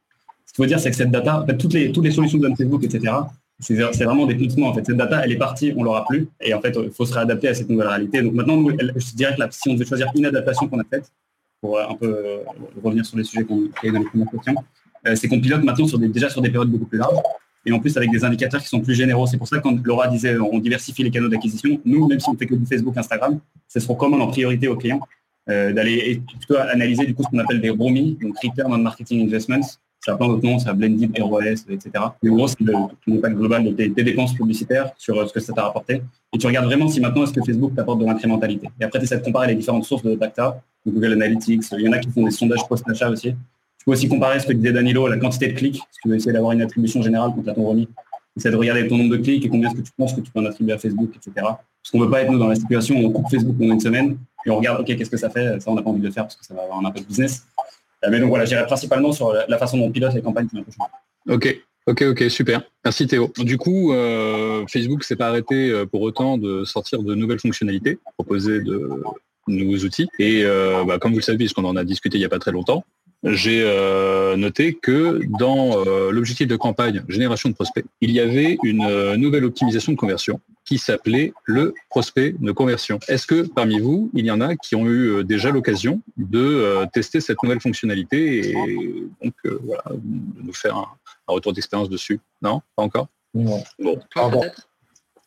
faut dire, c'est que cette data, fait, toutes les, solutions de Facebook, etc., c'est vraiment des pincements. En fait, cette data, elle est partie, on l'aura plus, et en fait, il faut se réadapter à cette nouvelle réalité. Donc maintenant, je dirais que là, si on devait choisir une adaptation qu'on a faite, pour euh, un peu euh, revenir sur les sujets qu'on a dans les euh, c'est qu'on pilote maintenant sur des, déjà sur des périodes beaucoup plus larges, et en plus avec des indicateurs qui sont plus généraux. C'est pour ça que quand Laura disait euh, on diversifie les canaux d'acquisition, nous, même si on fait que du Facebook, Instagram, ce sera recommande en priorité aux clients euh, d'aller plutôt analyser du coup ce qu'on appelle des ROMI, donc Return on Marketing Investments. Ça a plein d'autres noms, ça a Blended, ROS, etc. Mais en gros, c'est le- l'impact global de tes, dépenses publicitaires sur euh, ce que ça t'a rapporté. Et tu regardes vraiment si maintenant est-ce que Facebook t'apporte de l'incrémentalité. Et après, tu essaies de comparer les différentes sources de data, Google Analytics, il y en a qui font des sondages post-achat aussi. Tu peux aussi comparer ce que disait Danilo, la quantité de clics, si tu veux essayer d'avoir une attribution générale quand tu as ton remis. Essaie de regarder ton nombre de clics et combien est-ce que tu penses que tu peux en attribuer à Facebook, etc. Parce qu'on ne veut pas être nous dans la situation où on coupe Facebook pendant une semaine et on regarde, ok, qu'est-ce que ça fait? Ça, on n'a pas envie de le faire parce que ça va avoir un impact business. Mais donc voilà, j'irai principalement sur la, façon dont on pilote les campagnes Ok, Ok, ok, super. Merci Théo. Du coup, euh, Facebook s'est pas arrêté euh, pour autant de sortir de nouvelles fonctionnalités, proposer de nouveaux outils. Et euh, bah, comme vous le savez, puisqu'on en a discuté il n'y a pas très longtemps, j'ai noté que dans l'objectif de campagne génération de prospects, il y avait une nouvelle optimisation de conversion qui s'appelait le prospect de conversion. Est-ce que parmi vous, il y en a qui ont eu déjà l'occasion de tester cette nouvelle fonctionnalité et donc voilà, de nous faire un, un retour d'expérience dessus? Non? Pas encore? Bon. Bon,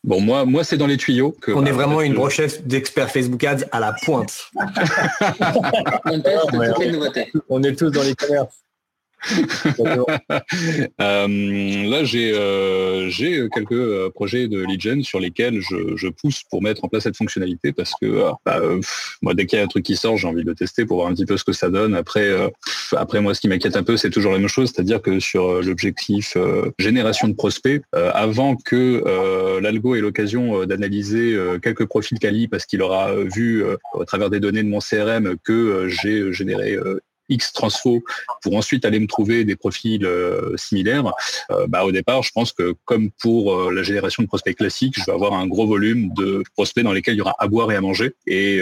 moi, moi c'est dans les tuyaux. Que, on est vraiment une brochette d'experts Facebook Ads à la pointe. on est tous dans les commerces. Euh, là, j'ai euh, quelques euh, projets de lead gen sur lesquels je, pousse pour mettre en place cette fonctionnalité parce que bah, moi, dès qu'il y a un truc qui sort, j'ai envie de le tester pour voir un petit peu ce que ça donne. Après, après moi, ce qui m'inquiète un peu, c'est toujours la même chose, c'est-à-dire que sur l'objectif génération de prospects, avant que l'algo ait l'occasion d'analyser quelques profils quali parce qu'il aura vu au travers des données de mon CRM que j'ai généré X transfo pour ensuite aller me trouver des profils euh, similaires, euh, bah, au départ, je pense que comme pour euh, la génération de prospects classiques, je vais avoir un gros volume de prospects dans lesquels il y aura à boire et à manger. Et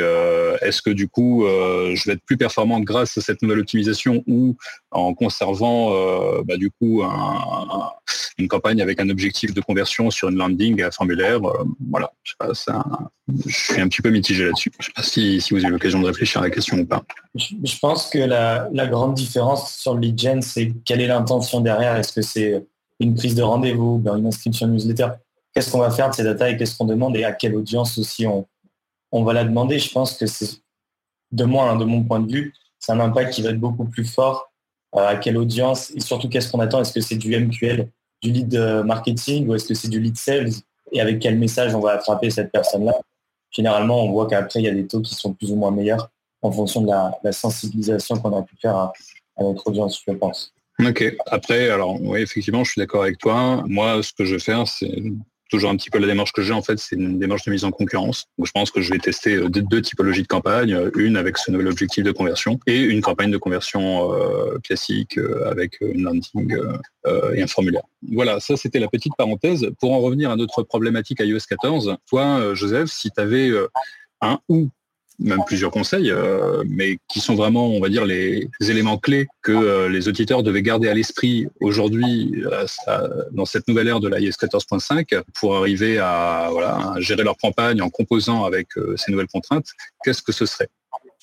est-ce que du coup, je vais être plus performant grâce à cette nouvelle optimisation ou en conservant bah, du coup une campagne avec un objectif de conversion sur une landing formulaire Voilà, je, suis un petit peu mitigé là-dessus. Je ne sais pas si, vous avez l'occasion de réfléchir à la question ou pas. Je pense que la, grande différence sur le lead gen, c'est quelle est l'intention derrière Est-ce que c'est une prise de rendez-vous, ben, une inscription newsletter? Qu'est-ce qu'on va faire de ces data et qu'est-ce qu'on demande et à quelle audience aussi on, on va la demander? Je pense que c'est, de moi, hein, de mon point de vue, c'est un impact qui va être beaucoup plus fort. Euh, à quelle audience et surtout qu'est-ce qu'on attend? Est-ce que c'est du MQL, du lead euh, marketing ou est-ce que c'est du lead sales? Et avec quel message on va attraper cette personne-là? Généralement, on voit qu'après, il y a des taux qui sont plus ou moins meilleurs en fonction de la, sensibilisation qu'on a pu faire à, notre audience, je pense. Ok. Après, alors oui, effectivement, je suis d'accord avec toi. Moi, ce que je vais faire, c'est toujours un petit peu la démarche que j'ai en fait, c'est une démarche de mise en concurrence. Donc, je pense que je vais tester euh, deux, typologies de campagne, une avec ce nouvel objectif de conversion et une campagne de conversion euh, classique euh, avec une landing et un formulaire. Voilà, ça c'était la petite parenthèse. Pour en revenir à notre problématique iOS 14, toi, Joseph, si tu avais un ou même plusieurs conseils, euh, mais qui sont vraiment, on va dire, les éléments clés que euh, les auditeurs devaient garder à l'esprit aujourd'hui euh, dans cette nouvelle ère de l'IS 14.5 pour arriver à, voilà, gérer leur campagne en composant avec ces nouvelles contraintes. Qu'est-ce que ce serait?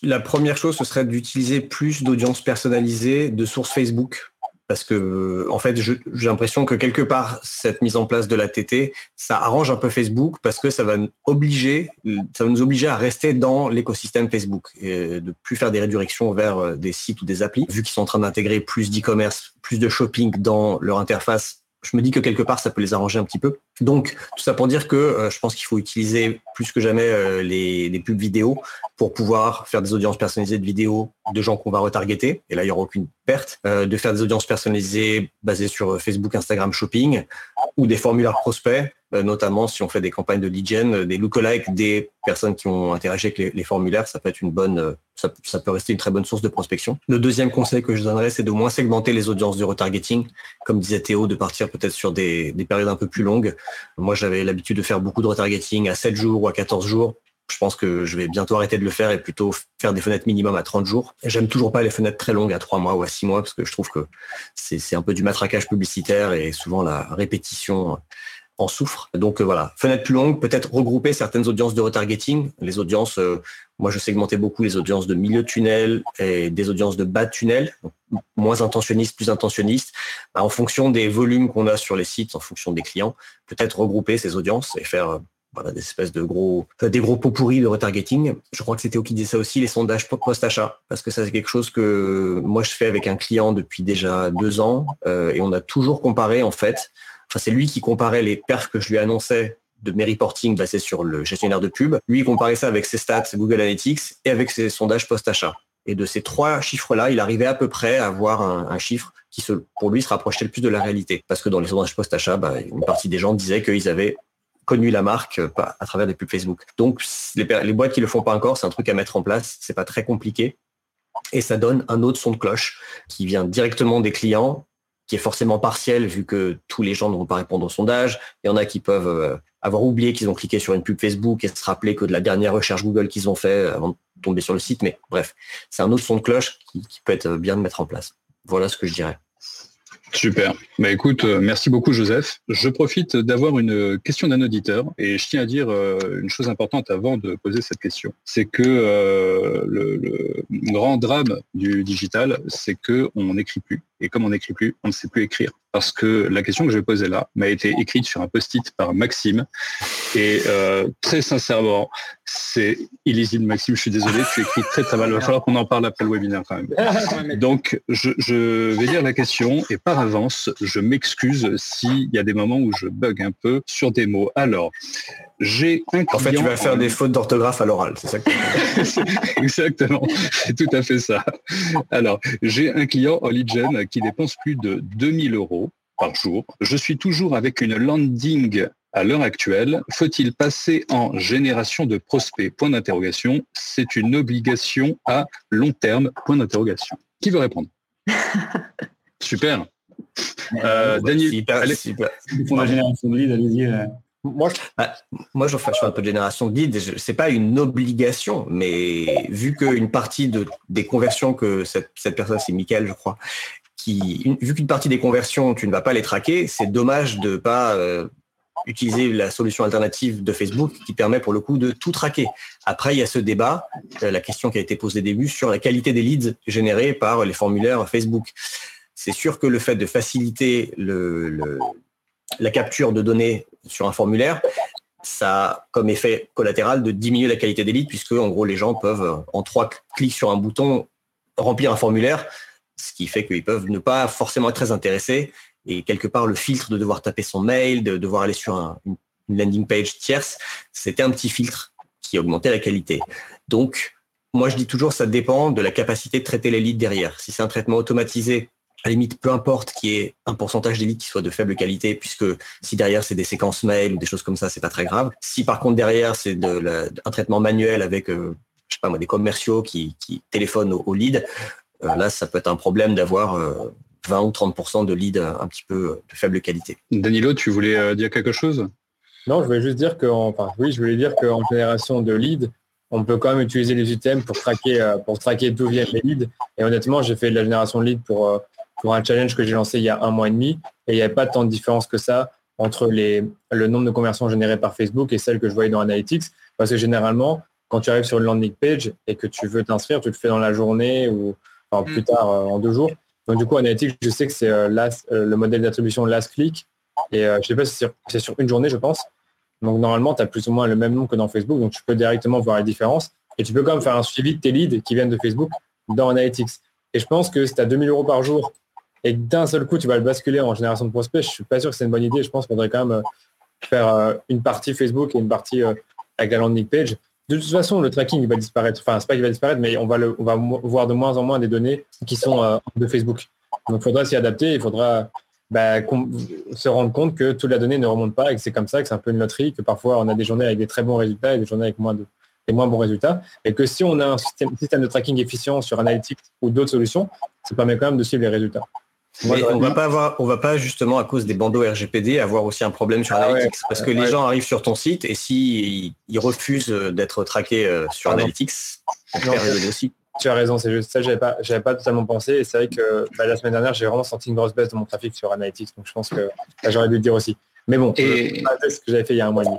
La première chose, ce serait d'utiliser plus d'audience personnalisée de sources Facebook parce que en fait j'ai l'impression que quelque part cette mise en place de la TT ça arrange un peu Facebook parce que ça va obliger ça va nous obliger à rester dans l'écosystème Facebook et de plus faire des redirections vers euh, des sites ou des applis vu qu'ils sont en train d'intégrer plus d'e-commerce plus de shopping dans leur interface je me dis que quelque part, ça peut les arranger un petit peu. Donc, tout ça pour dire que euh, je pense qu'il faut utiliser plus que jamais euh, les, les, pubs vidéo pour pouvoir faire des audiences personnalisées de vidéos de gens qu'on va retargeter. Et là, il n'y aura aucune perte. Euh, de faire des audiences personnalisées basées sur Facebook, Instagram, Shopping ou des formulaires prospects notamment si on fait des campagnes de lead gen, des lookalikes des personnes qui ont interagi avec les, formulaires, ça peut être une bonne, ça, peut rester une très bonne source de prospection. Le deuxième conseil que je donnerais, c'est de moins segmenter les audiences du retargeting. Comme disait Théo, de partir peut-être sur des, périodes un peu plus longues. Moi, j'avais l'habitude de faire beaucoup de retargeting à 7 jours ou à 14 jours. Je pense que je vais bientôt arrêter de le faire et plutôt faire des fenêtres minimum à 30 jours. J'aime toujours pas les fenêtres très longues à 3 mois ou à 6 mois parce que je trouve que c'est un peu du matraquage publicitaire et souvent la répétition en souffre. Donc euh, voilà, fenêtre plus longue, peut-être regrouper certaines audiences de retargeting. Les audiences, euh, moi je segmentais beaucoup les audiences de milieu tunnel et des audiences de bas tunnel, moins intentionnistes, plus intentionnistes. Bah, en fonction des volumes qu'on a sur les sites, en fonction des clients, peut-être regrouper ces audiences et faire euh, voilà, des espèces de gros, des gros pots pourris de retargeting. Je crois que c'était qui disait ça aussi, les sondages post-achat, parce que ça c'est quelque chose que moi je fais avec un client depuis déjà deux ans et on a toujours comparé en fait c'est lui qui comparait les perfs que je lui annonçais de mes reporting basés sur le gestionnaire de pub. Lui, il comparait ça avec ses stats Google Analytics et avec ses sondages post-achat. Et de ces trois chiffres-là, il arrivait à peu près à avoir un, chiffre qui, pour lui, se rapprochait le plus de la réalité. Parce que dans les sondages post-achat, bah, une partie des gens disaient qu'ils avaient connu la marque euh, à travers des pubs Facebook. Donc, les, boîtes qui le font pas encore, c'est un truc à mettre en place. C'est pas très compliqué. et ça donne un autre son de cloche qui vient directement des clients, qui est forcément partiel vu que tous les gens ne vont pas répondre au sondage. Il y en a qui peuvent euh, avoir oublié qu'ils ont cliqué sur une pub Facebook et se rappeler que de la dernière recherche Google qu'ils ont fait avant de tomber sur le site. Mais bref, c'est un autre son de cloche qui peut être bien de mettre en place. Voilà ce que je dirais. Super. Bah écoute, euh, merci beaucoup Joseph. Je profite d'avoir une question d'un auditeur et je tiens à dire euh, une chose importante avant de poser cette question. C'est que euh, le, grand drame du digital, c'est que on n'écrit plus. Et comme on n'écrit plus, on ne sait plus écrire. Parce que la question que je vais poser là m'a été écrite sur un post-it par Maxime. Et euh, très sincèrement, c'est illisible, Maxime. Je suis désolé, tu écris très très mal. Il va falloir qu'on en parle après le webinaire quand même. Donc, je, je vais lire la question et par avance, je m'excuse s'il y a des moments où je bug un peu sur des mots. Alors, j'ai un En fait, tu vas faire des fautes d'orthographe à l'oral, c'est ça que Exactement, c'est tout à fait ça. Alors, j'ai un client en lead gen qui dépense plus de 2000 euros par jour. Je suis toujours avec une landing à l'heure actuelle. Faut-il passer en génération de prospects? Point d'interrogation. C'est une obligation à long terme. Point d'interrogation. Qui veut répondre? Super. Euh, Daniel, super, allez. super. la génération de lead, allez-y. Moi, je, bah, moi, je fais un peu de génération de guide. C'est pas une obligation, mais vu qu'une partie de, des conversions que cette, cette personne, c'est Michael, je crois, qui, vu qu'une partie des conversions, tu ne vas pas les traquer, c'est dommage de pas euh, utiliser la solution alternative de Facebook qui permet pour le coup de tout traquer. Après, il y a ce débat, euh, la question qui a été posée au début sur la qualité des leads générés par les formulaires Facebook. C'est sûr que le fait de faciliter le, le la capture de données sur un formulaire, ça a comme effet collatéral de diminuer la qualité des leads puisque en gros les gens peuvent en trois clics sur un bouton remplir un formulaire, ce qui fait qu'ils peuvent ne pas forcément être très intéressés et quelque part le filtre de devoir taper son mail, de devoir aller sur un, une landing page tierce, c'était un petit filtre qui augmentait la qualité. Donc moi je dis toujours ça dépend de la capacité de traiter les leads derrière. Si c'est un traitement automatisé à la limite, peu importe qu'il y ait un pourcentage d'élite qui soit de faible qualité, puisque si derrière c'est des séquences mail ou des choses comme ça, c'est pas très grave. Si par contre derrière c'est de la, un traitement manuel avec, euh, je sais pas moi, des commerciaux qui, qui téléphonent au, au lead, euh, là ça peut être un problème d'avoir euh, 20 ou 30% de leads un petit peu de faible qualité. Danilo, tu voulais euh, dire quelque chose? Non, je voulais juste dire que, enfin oui, je voulais dire qu'en génération de leads, on peut quand même utiliser les UTM pour traquer, euh, pour traquer d'où viennent les leads. Et honnêtement, j'ai fait de la génération de leads pour euh, pour un challenge que j'ai lancé il y a un mois et demi et il n'y avait pas tant de différence que ça entre les, le nombre de conversions générées par Facebook et celles que je voyais dans Analytics. Parce que généralement, quand tu arrives sur une landing page et que tu veux t'inscrire, tu le fais dans la journée ou enfin, plus tard euh, en deux jours. Donc du coup, Analytics, je sais que c'est euh, euh, le modèle d'attribution last click. Et euh, je sais pas si c'est sur, sur, une journée, je pense. Donc normalement, tu as plus ou moins le même nombre que dans Facebook. Donc tu peux directement voir la différence. Et tu peux quand même faire un suivi de tes leads qui viennent de Facebook dans Analytics. Et je pense que si tu as 2000 euros par jour et d'un seul coup, tu vas le basculer en génération de prospects, je suis pas sûr que c'est une bonne idée. Je pense qu'on devrait quand même faire une partie Facebook et une partie avec la landing page. De toute façon, le tracking va disparaître. Enfin, c'est pas qu'il va disparaître, mais on va, le, on va voir de moins en moins des données qui sont de Facebook. Donc, il faudra s'y adapter. Il faudra bah, se rendre compte que toute la donnée ne remonte pas et que c'est comme ça, que c'est un peu une loterie, que parfois on a des journées avec des très bons résultats et des journées avec moins de des moins bons résultats. Et que si on a un système de tracking efficient sur Analytics ou d'autres solutions, ça permet quand même de suivre les résultats. Mais on va pas avoir, on va pas justement à cause des bandeaux RGPD avoir aussi un problème sur Analytics ah ouais, parce que ouais. les gens arrivent sur ton site et si ils refusent d'être traqués sur ah Analytics, on non, aussi. Tu as raison, c'est juste ça, j'avais pas, j'avais pas totalement pensé et c'est vrai que bah, la semaine dernière j'ai vraiment senti une grosse baisse de mon trafic sur Analytics, donc je pense que bah, j'aurais dû le dire aussi. Mais bon, et... c'est ce que j'avais fait il y a un mois et demi.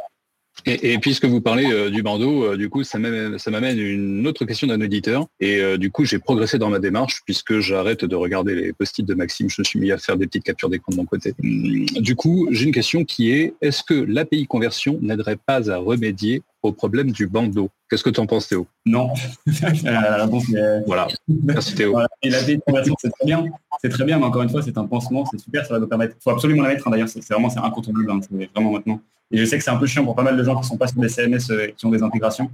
Et, puisque vous parlez euh, du bandeau, euh, du coup, ça m'amène une autre question d'un auditeur. Et euh, du coup, j'ai progressé dans ma démarche puisque j'arrête de regarder les post-it de Maxime. Je me suis mis à faire des petites captures d'écran de mon côté. Du coup, j'ai une question qui est est-ce que l'API conversion n'aiderait pas à remédier au problème du bandeau Qu'est-ce que tu en penses, Théo? Non. la réponse est... Voilà. Merci, Théo. Voilà. Et conversion, c'est très bien. C'est très bien, mais encore une fois, c'est un pansement. C'est super. Ça va nous permettre. Il faut absolument la mettre. Hein, D'ailleurs, c'est vraiment c'est incontournable. Hein, c'est vraiment maintenant. Et je sais que c'est un peu chiant pour pas mal de gens qui sont pas sur des CMS euh, qui ont des intégrations.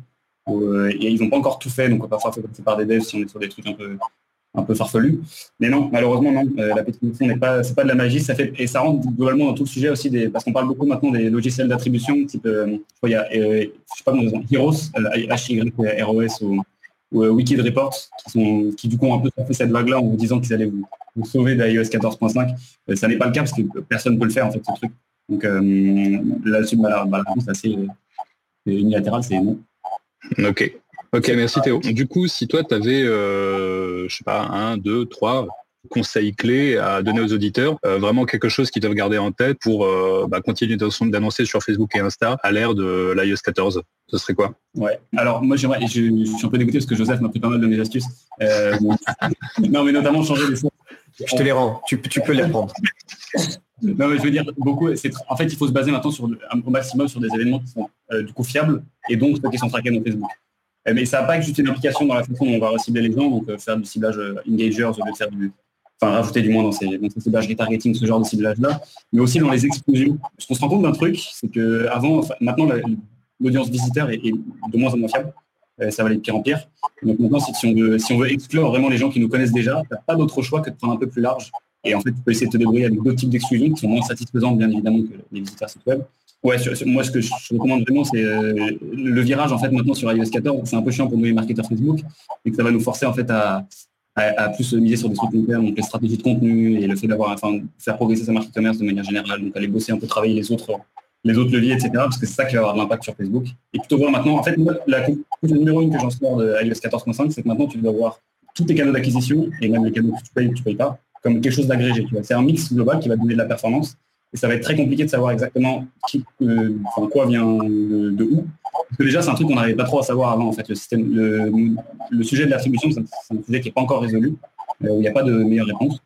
Euh, et ils n'ont pas encore tout fait, donc on va parfois faire par des devs si on est sur des trucs un peu un peu farfelus. Mais non, malheureusement non. Euh, la petite n'est pas c'est pas de la magie, ça fait et ça rentre globalement dans tout le sujet aussi des parce qu'on parle beaucoup maintenant des logiciels d'attribution type euh, il y a euh, je sais pas Heroes H Y R O S ou ou Wicked Reports, qui, sont, qui du coup ont un peu fait cette vague-là en vous disant qu'ils allaient vous, vous sauver d'iOS 14.5. ça n'est pas le cas parce que personne ne peut le faire en fait ce truc. Donc là-dessus, bah, la réponse est assez unilatérale, c'est non. Ok. Ok, merci Théo. Du coup, si toi, tu avais, euh, je sais pas, un, deux, trois conseils clés à donner aux auditeurs, euh, vraiment quelque chose qu'ils doivent garder en tête pour euh, bah, continuer d'annoncer sur Facebook et Insta à l'ère de l'iOS 14, ce serait quoi? Ouais. Alors moi, j'aimerais, je, suis un peu dégoûté parce que Joseph m'a pris pas mal de mes astuces. non, mais notamment changer les choses. Je te les rends. Tu, peux les prendre. Non, mais je veux dire, beaucoup, en fait, il faut se baser maintenant sur, au maximum sur des événements qui sont du coup fiables et donc qui sont traqués dans Facebook. Euh, mais ça n'a pas juste une implication dans la façon dont on va recibler les gens, donc euh, faire du ciblage euh, engagers au lieu de faire du, enfin rajouter du moins dans ces, dans ces ciblages retargeting, ce genre de ciblage-là, mais aussi dans les explosions. Parce qu'on se rend compte d'un truc, c'est que avant, maintenant, l'audience visiteur est, de moins en moins fiable. ça va aller de pire en pire. Donc maintenant, si, on veut, si on veut exclure vraiment les gens qui nous connaissent déjà, tu n'as pas d'autre choix que de prendre un peu plus large. Et en fait, tu peux essayer de te débrouiller avec d'autres types d'exclusions qui sont moins satisfaisantes, bien évidemment, que les visiteurs site web. Ouais, moi ce que je recommande vraiment, c'est euh, le virage en fait maintenant sur iOS 14. C'est un peu chiant pour nous les marketeurs Facebook et que ça va nous forcer en fait à, à, plus miser sur des trucs long donc les stratégies de contenu et le fait d'avoir, enfin, faire progresser sa marque e-commerce de manière générale, donc aller bosser un peu, travailler les autres, les autres leviers, etc. Parce que c'est ça qui va avoir de l'impact sur Facebook. Et plutôt voir maintenant, en fait, la conclusion numéro une que j'en sors de iOS 14.5, c'est que maintenant tu dois voir tous tes canaux d'acquisition et même les canaux que tu payes ou que tu payes pas comme quelque chose d'agrégé. C'est un mix global qui va donner de la performance et ça va être très compliqué de savoir exactement qui, euh, quoi vient de, où. Parce que déjà, c'est un truc qu'on n'arrivait pas trop à savoir avant. En fait, le, système, le, sujet de l'attribution, c'est un, sujet qui n'est pas encore résolu, euh, où il n'y a pas de meilleure réponse.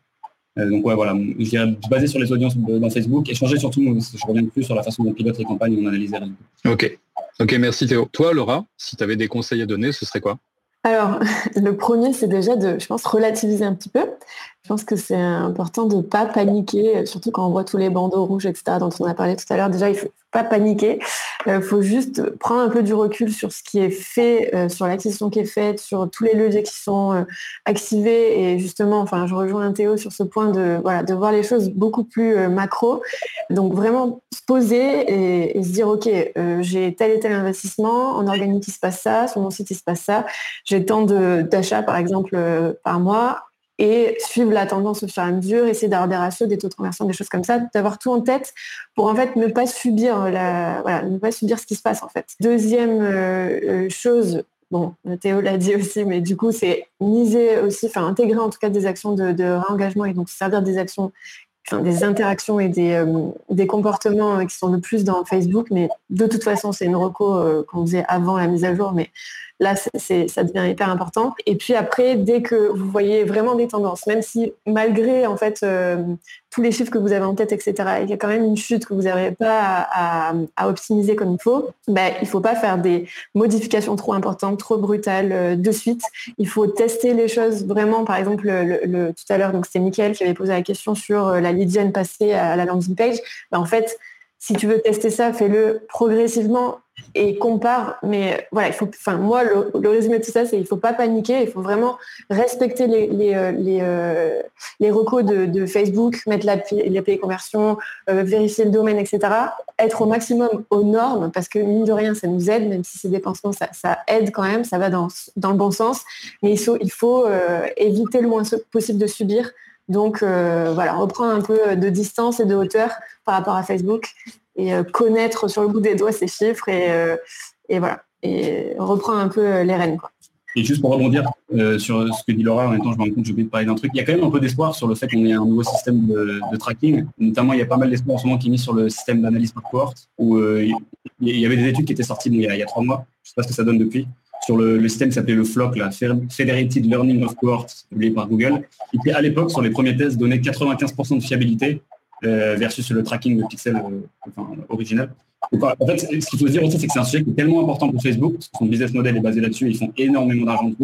Euh, donc ouais, voilà, je dirais basé sur les audiences dans Facebook et changer surtout, je reviens plus sur la façon dont on pilote les campagnes et on analyse les résultats. Ok, ok, merci Théo. Toi, Laura, si tu avais des conseils à donner, ce serait quoi? Alors, le premier, c'est déjà de, je pense, relativiser un petit peu. Je pense que c'est important de ne pas paniquer, surtout quand on voit tous les bandeaux rouges, etc., dont on a parlé tout à l'heure. Déjà, il ne faut pas paniquer. Il euh, faut juste prendre un peu du recul sur ce qui est fait, euh, sur l'acquisition qui est faite, sur tous les leviers qui sont euh, activés. Et justement, enfin, je rejoins Théo sur ce point de, voilà, de voir les choses beaucoup plus macro. Donc, vraiment se poser et, se dire, OK, j'ai tel et tel investissement, en organique, il se passe ça, sur mon site, il se passe ça. J'ai tant d'achats, par exemple, par mois et suivre la tendance au fur et à mesure, essayer d'avoir des ratios, des taux de conversion, des choses comme ça, d'avoir tout en tête pour en fait ne pas subir la, voilà, ne pas subir ce qui se passe en fait. Deuxième euh, euh, chose, bon, Théo l'a dit aussi, mais du coup c'est miser aussi, enfin intégrer en tout cas des actions de, de réengagement et donc servir des actions des interactions et des, euh, des, comportements qui sont le plus dans Facebook, mais de toute façon, c'est une reco qu'on faisait avant la mise à jour, mais Là, ça devient hyper important. Et puis après, dès que vous voyez vraiment des tendances, même si malgré en fait euh, tous les chiffres que vous avez en tête, etc., il y a quand même une chute que vous n'arrivez pas à, optimiser comme il faut, ben, il ne faut pas faire des modifications trop importantes, trop brutales euh, de suite. Il faut tester les choses vraiment. Par exemple, le, tout à l'heure, c'était Mickaël qui avait posé la question sur euh, la lead gen passée à la landing page. Ben, en fait, si tu veux tester ça, fais-le progressivement et compare. Mais voilà, il faut, enfin, moi, le, résumé de tout ça, c'est qu'il ne faut pas paniquer, il faut vraiment respecter les, les, euh, euh, les recos de, Facebook, mettre pays conversion, euh, vérifier le domaine, etc. Être au maximum aux normes, parce que mine de rien, ça nous aide, même si ces dépensements, ça, ça aide quand même, ça va dans, dans le bon sens. Mais il il faut éviter le moins possible de subir donc euh, voilà, reprendre un peu de distance et de hauteur par rapport à Facebook et euh, connaître sur le bout des doigts ces chiffres et, euh, voilà, et reprendre un peu les rênes. Et juste pour rebondir sur ce que dit Laura, en même temps, je me rends compte que j'ai oublié de parler d'un truc. Il y a quand même un peu d'espoir sur le fait qu'on ait un nouveau système de, tracking. Notamment, il y a pas mal d'espoir en ce moment qui est mis sur le système d'analyse par cohorte, où il y avait des études qui étaient sorties il, y a, trois mois. Je ne sais pas ce que ça donne depuis sur le, système qui s'appelait le FLOC, la Federated Learning of Cohorts, publié par Google, et qui à l'époque, sur les premiers tests, donnait 95% de fiabilité euh, versus le tracking de pixels euh, original. en fait, ce qu'il faut se dire aussi, c'est que c'est un sujet qui est tellement important pour Facebook, parce que son business model est basé là-dessus, ils font énormément d'argent de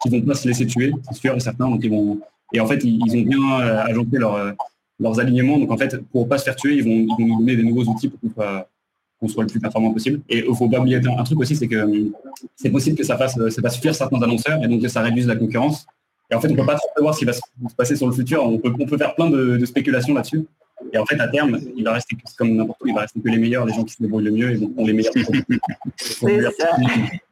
qu'ils vont pas se laisser tuer, c'est sûr et certain. Donc ils vont, et en fait, ils, ont bien euh, ajoncé leurs alignements. Donc en fait, pour pas se faire tuer, ils vont, nous donner des nouveaux outils pour qu'on qu'on soit le plus performant possible. Et il faut pas oublier un truc aussi, c'est que euh, c'est possible que ça fasse, euh, ça fasse fuir certains annonceurs et donc que ça réduise la concurrence. Et en fait, on ne peut pas trop savoir ce qui va se passer sur le futur. On peut, on peut faire plein de, spéculations là-dessus. Et en fait, à terme, il va rester comme n'importe où, il va rester que les meilleurs, les gens qui se débrouillent le mieux, et donc on les meilleurs.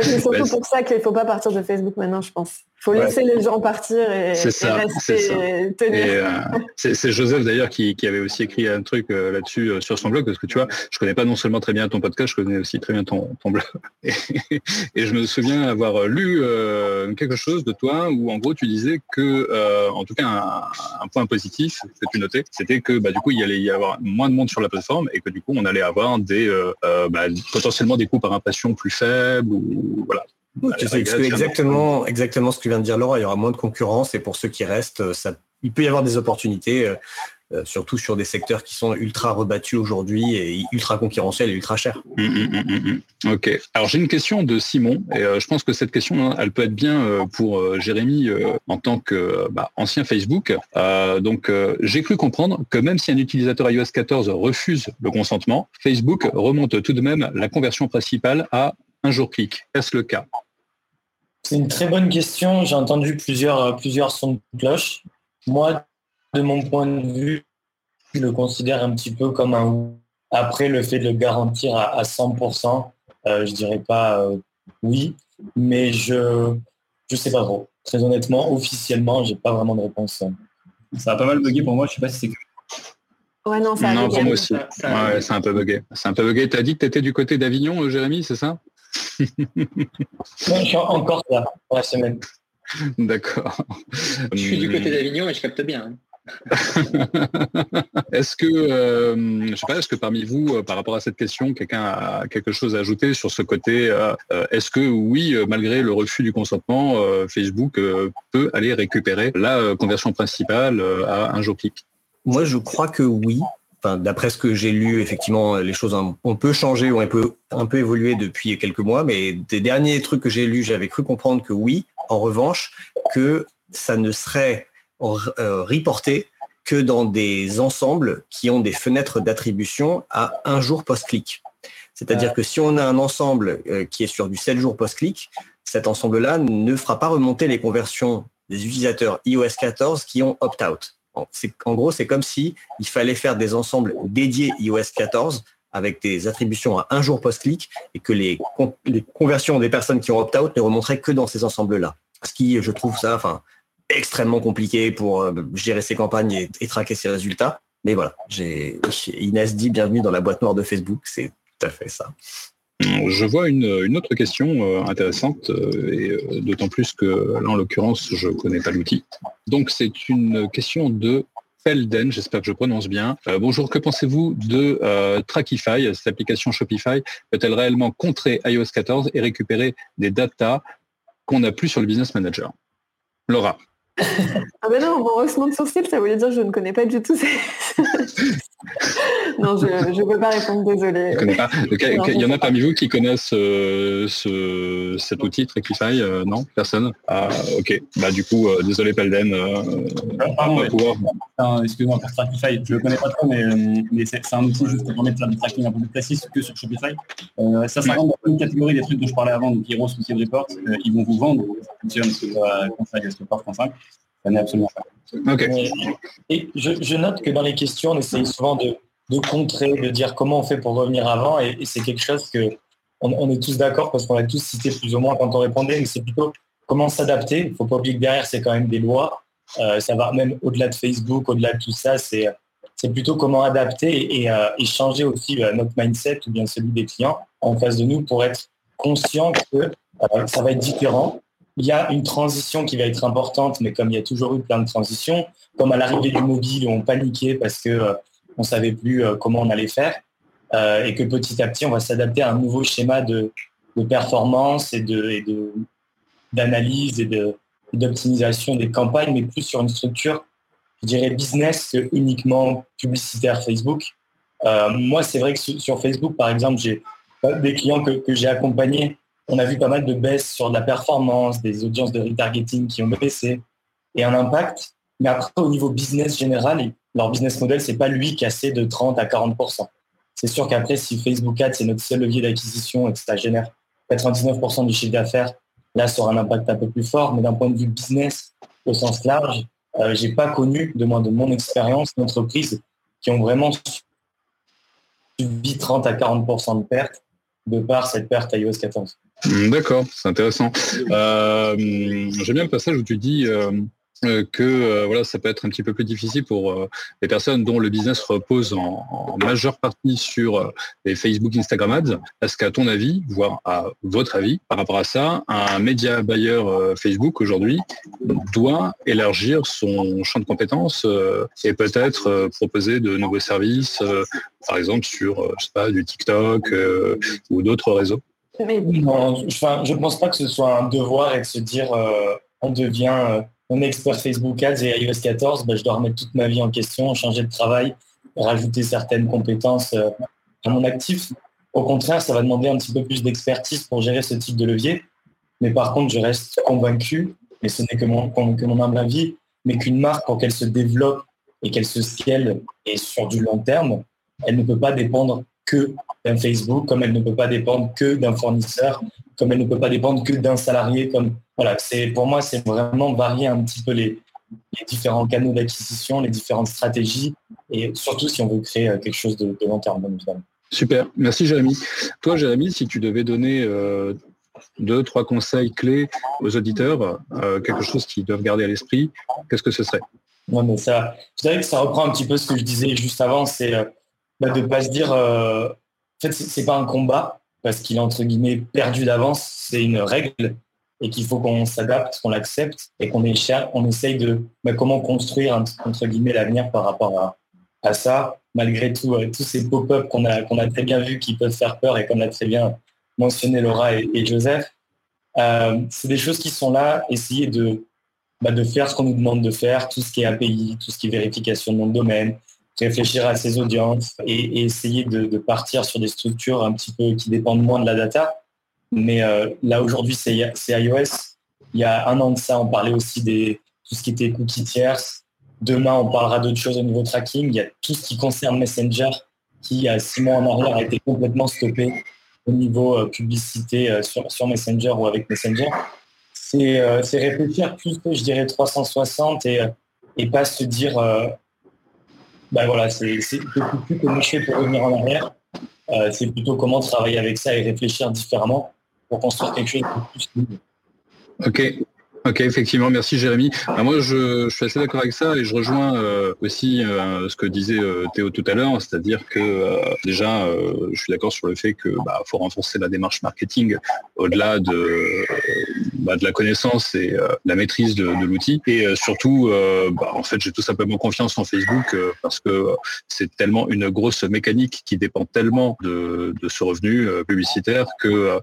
c'est surtout pour ça qu'il ne faut pas partir de Facebook maintenant, je pense. Il faut laisser les gens partir et, rester tenir. C'est Joseph d'ailleurs qui, avait aussi écrit un truc là-dessus sur son blog, parce que tu vois, je connais pas non seulement très bien ton podcast, je connais aussi très bien ton, blog. Et, et, je me souviens avoir lu quelque chose de toi où en gros tu disais que, en tout cas, un, point positif que tu notais, c'était que bah, du coup il y allait y avoir moins de monde sur la plateforme et que du coup on allait avoir des bah, potentiellement des coûts par impression plus faibles ou voilà. c'est exactement, exactement ce que vient de dire Laura. Il y aura moins de concurrence et pour ceux qui restent, ça, il peut y avoir des opportunités, euh, euh, surtout sur des secteurs qui sont ultra rebattus aujourd'hui et ultra concurrentiels et ultra chers. Hum, hum, hum, ok. Alors j'ai une question de Simon et euh, je pense que cette question, hein, elle peut être bien pour Jérémy en tant que bah, ancien Facebook. donc j'ai cru comprendre que même si un utilisateur iOS 14 refuse le consentement, Facebook remonte tout de même la conversion principale à un jour clic. Est-ce le cas? C'est une très bonne question. J'ai entendu plusieurs, plusieurs sons de cloche. Moi, de mon point de vue, je le considère un petit peu comme un après le fait de le garantir à, 100%, euh, je dirais pas euh, oui, mais je je sais pas trop. Très honnêtement, officiellement, j'ai pas vraiment de réponse. Ça a pas mal bugué pour moi. Je sais pas si c'est que Ouais, non, ça non, pour moi aussi. Ouais, c'est un peu bugué. C'est un peu bugué. T'as dit que tu étais du côté d'Avignon, euh, Jérémy, c'est ça? Non, je suis encore là pour la semaine. D'accord. Je suis du côté d'Avignon et je capte bien. Hein. est-ce que, euh, je sais pas, est-ce que parmi vous, euh, par rapport à cette question, quelqu'un a quelque chose à ajouter sur ce côté euh, Est-ce que oui, malgré le refus du consentement, Facebook peut aller récupérer la conversion principale à un jour clic? Moi, je crois que oui. Enfin, D'après ce que j'ai lu, effectivement, les choses ont peu changé ou un peu, un peu évolué depuis quelques mois, mais des derniers trucs que j'ai lus, j'avais cru comprendre que oui. En revanche, que ça ne serait euh, reporté que dans des ensembles qui ont des fenêtres d'attribution à un jour post-clic. C'est-à-dire que si on a un ensemble euh, qui est sur du 7 jours post-clic, cet ensemble-là ne fera pas remonter les conversions des utilisateurs iOS 14 qui ont opt-out. En gros, c'est comme si fallait faire des ensembles dédiés iOS 14 avec des attributions à un jour post-clic et que les, conversions des personnes qui ont opt-out ne remonteraient que dans ces ensembles-là. Ce qui, je trouve ça, enfin, extrêmement compliqué pour euh, gérer ses campagnes et, traquer ses résultats. Mais voilà, j'ai Inès dit bienvenue dans la boîte noire de Facebook, c'est tout à fait ça. Je vois une, autre question euh, intéressante, euh, et d'autant plus que là, en l'occurrence, je ne connais pas l'outil. Donc, c'est une question de Felden, j'espère que je prononce bien. bonjour, que pensez-vous de Trackify Cette application Shopify peut-elle réellement contrer iOS 14 et récupérer des datas qu'on n'a plus sur le Business Manager? Laura ah ben non, mon haussement de sourcil, ça voulait dire que je ne connais pas du tout. non, je ne peux pas répondre, désolé. Il y en a parmi vous qui connaissent euh, ce, cet outil Trackify euh, Non Personne? Ah, Ok. Bah, du coup, euh, désolé Pelden. Excuse-moi pour Trackify, je ne le connais pas trop, mais, mais c'est un outil juste pour permettre de faire du tracking un peu plus précis que sur Shopify. ça, ça rentre dans une catégorie des trucs dont je parlais avant, donc Heroes, Wiki Report. ils vont vous vendre, ça fonctionne sur Conseil 5 absolument Et je, note que dans les questions, on essaye souvent de, contrer, de dire comment on fait pour revenir avant, et, c'est quelque chose que on, est tous d'accord parce qu'on l'a tous cité plus ou moins quand on répondait, mais c'est plutôt comment s'adapter. Il ne faut pas oublier que derrière, c'est quand même des lois. Euh, ça va même au-delà de Facebook, au-delà de tout ça, c'est c'est plutôt comment adapter et, euh, changer aussi euh, notre mindset ou bien celui des clients en face de nous pour être conscient que ça va être différent il y a une transition qui va être importante, mais comme il y a toujours eu plein de transitions, comme à l'arrivée du mobile on paniquait parce que euh, on savait plus euh, comment on allait faire, euh, et que petit à petit on va s'adapter à un nouveau schéma de, performance et d'analyse et d'optimisation des campagnes, mais plus sur une structure, je dirais business que uniquement publicitaire Facebook. moi, c'est vrai que sur Facebook, par exemple, j'ai des clients que j'ai accompagnés on a vu pas mal de baisses sur la performance, des audiences de retargeting qui ont baissé et un impact. Mais après, au niveau business général, leur business model, c'est pas lui assez de 30 à 40% C'est sûr qu'après, si Facebook Ads, c'est notre seul levier d'acquisition et que ça génère 99% du chiffre d'affaires, là, ça aura un impact un peu plus fort. Mais d'un point de vue business, au sens large, euh, j'ai pas connu, de moins de mon expérience, d'entreprises qui ont vraiment subi 30 à 40% de pertes de par cette perte à iOS 14. Hmm, d'accord, c'est intéressant. Euh, j'aime bien le passage où tu dis euh, euh, que voilà, ça peut être un petit peu plus difficile pour les personnes dont le business repose en, majeure partie sur les Facebook, Instagram ads. Est-ce qu'à ton avis, voire à votre avis, par rapport à ça, un média buyer Facebook aujourd'hui doit élargir son champ de compétences et peut-être proposer de nouveaux services, par exemple sur je sais pas, du TikTok ou d'autres réseaux? Je ne pense pas que ce soit un devoir et de se dire euh, on devient euh, un expert Facebook Ads et iOS 14, ben, je dois remettre toute ma vie en question, changer de travail, rajouter certaines compétences euh, à mon actif. Au contraire, ça va demander un petit peu plus d'expertise pour gérer ce type de levier. Mais par contre, je reste convaincu, et ce n'est que mon, que mon humble avis, mais qu'une marque, pour qu'elle se développe et qu'elle se scale et sur du long terme, elle ne peut pas dépendre que d'un Facebook, comme elle ne peut pas dépendre que d'un fournisseur, comme elle ne peut pas dépendre que d'un salarié. Comme voilà, c'est pour moi c'est vraiment varier un petit peu les, différents canaux d'acquisition, les différentes stratégies, et surtout si on veut créer euh, quelque chose de, long terme. Super, merci Jérémy. Toi Jérémy, si tu devais donner euh, deux, trois conseils clés aux auditeurs, euh, quelque chose qu'ils doivent garder à l'esprit, qu'est-ce que ce serait? Ouais, mais ça, je dirais que ça reprend un petit peu ce que je disais juste avant, c'est bah, de ne pas se dire en fait, c'est pas un combat parce qu'il est entre guillemets perdu d'avance. C'est une règle et qu'il faut qu'on s'adapte, qu'on l'accepte et qu'on on essaye de bah, comment construire entre guillemets l'avenir par rapport à, ça, malgré tout, euh, tous ces pop-up qu'on a, a très bien vus qui peuvent faire peur et comme l'a très bien mentionné Laura et, Joseph. Euh, c'est des choses qui sont là, essayer de, bah, de faire ce qu'on nous demande de faire, tout ce qui est API, tout ce qui est vérification de nom de domaine, réfléchir à ses audiences et, essayer de, partir sur des structures un petit peu qui dépendent moins de la data. Mais euh, là aujourd'hui c'est iOS. Il y a un an de ça, on parlait aussi des tout ce qui était cookies tierces. Demain, on parlera d'autres choses au niveau tracking. Il y a tout ce qui concerne Messenger qui, il y a six mois en arrière, a été complètement stoppé au niveau euh, publicité euh, sur, Messenger ou avec Messenger. C'est réfléchir plus que, je dirais, 360 et, et pas se dire bah voilà, c'est beaucoup plus comment je pour revenir en arrière. Euh, c'est plutôt comment travailler avec ça et réfléchir différemment pour construire quelque chose de plus. Ok, Ok, effectivement, merci Jérémy. Bah, moi, je, suis assez d'accord avec ça et je rejoins euh, aussi euh, ce que disait Théo tout à l'heure, c'est-à-dire que déjà, je suis d'accord sur le fait que bah, faut renforcer la démarche marketing au-delà de, bah, de la connaissance et la maîtrise de, l'outil. Et surtout, en fait, j'ai tout simplement confiance en Facebook parce que c'est tellement une grosse mécanique qui dépend tellement de, ce revenu publicitaire que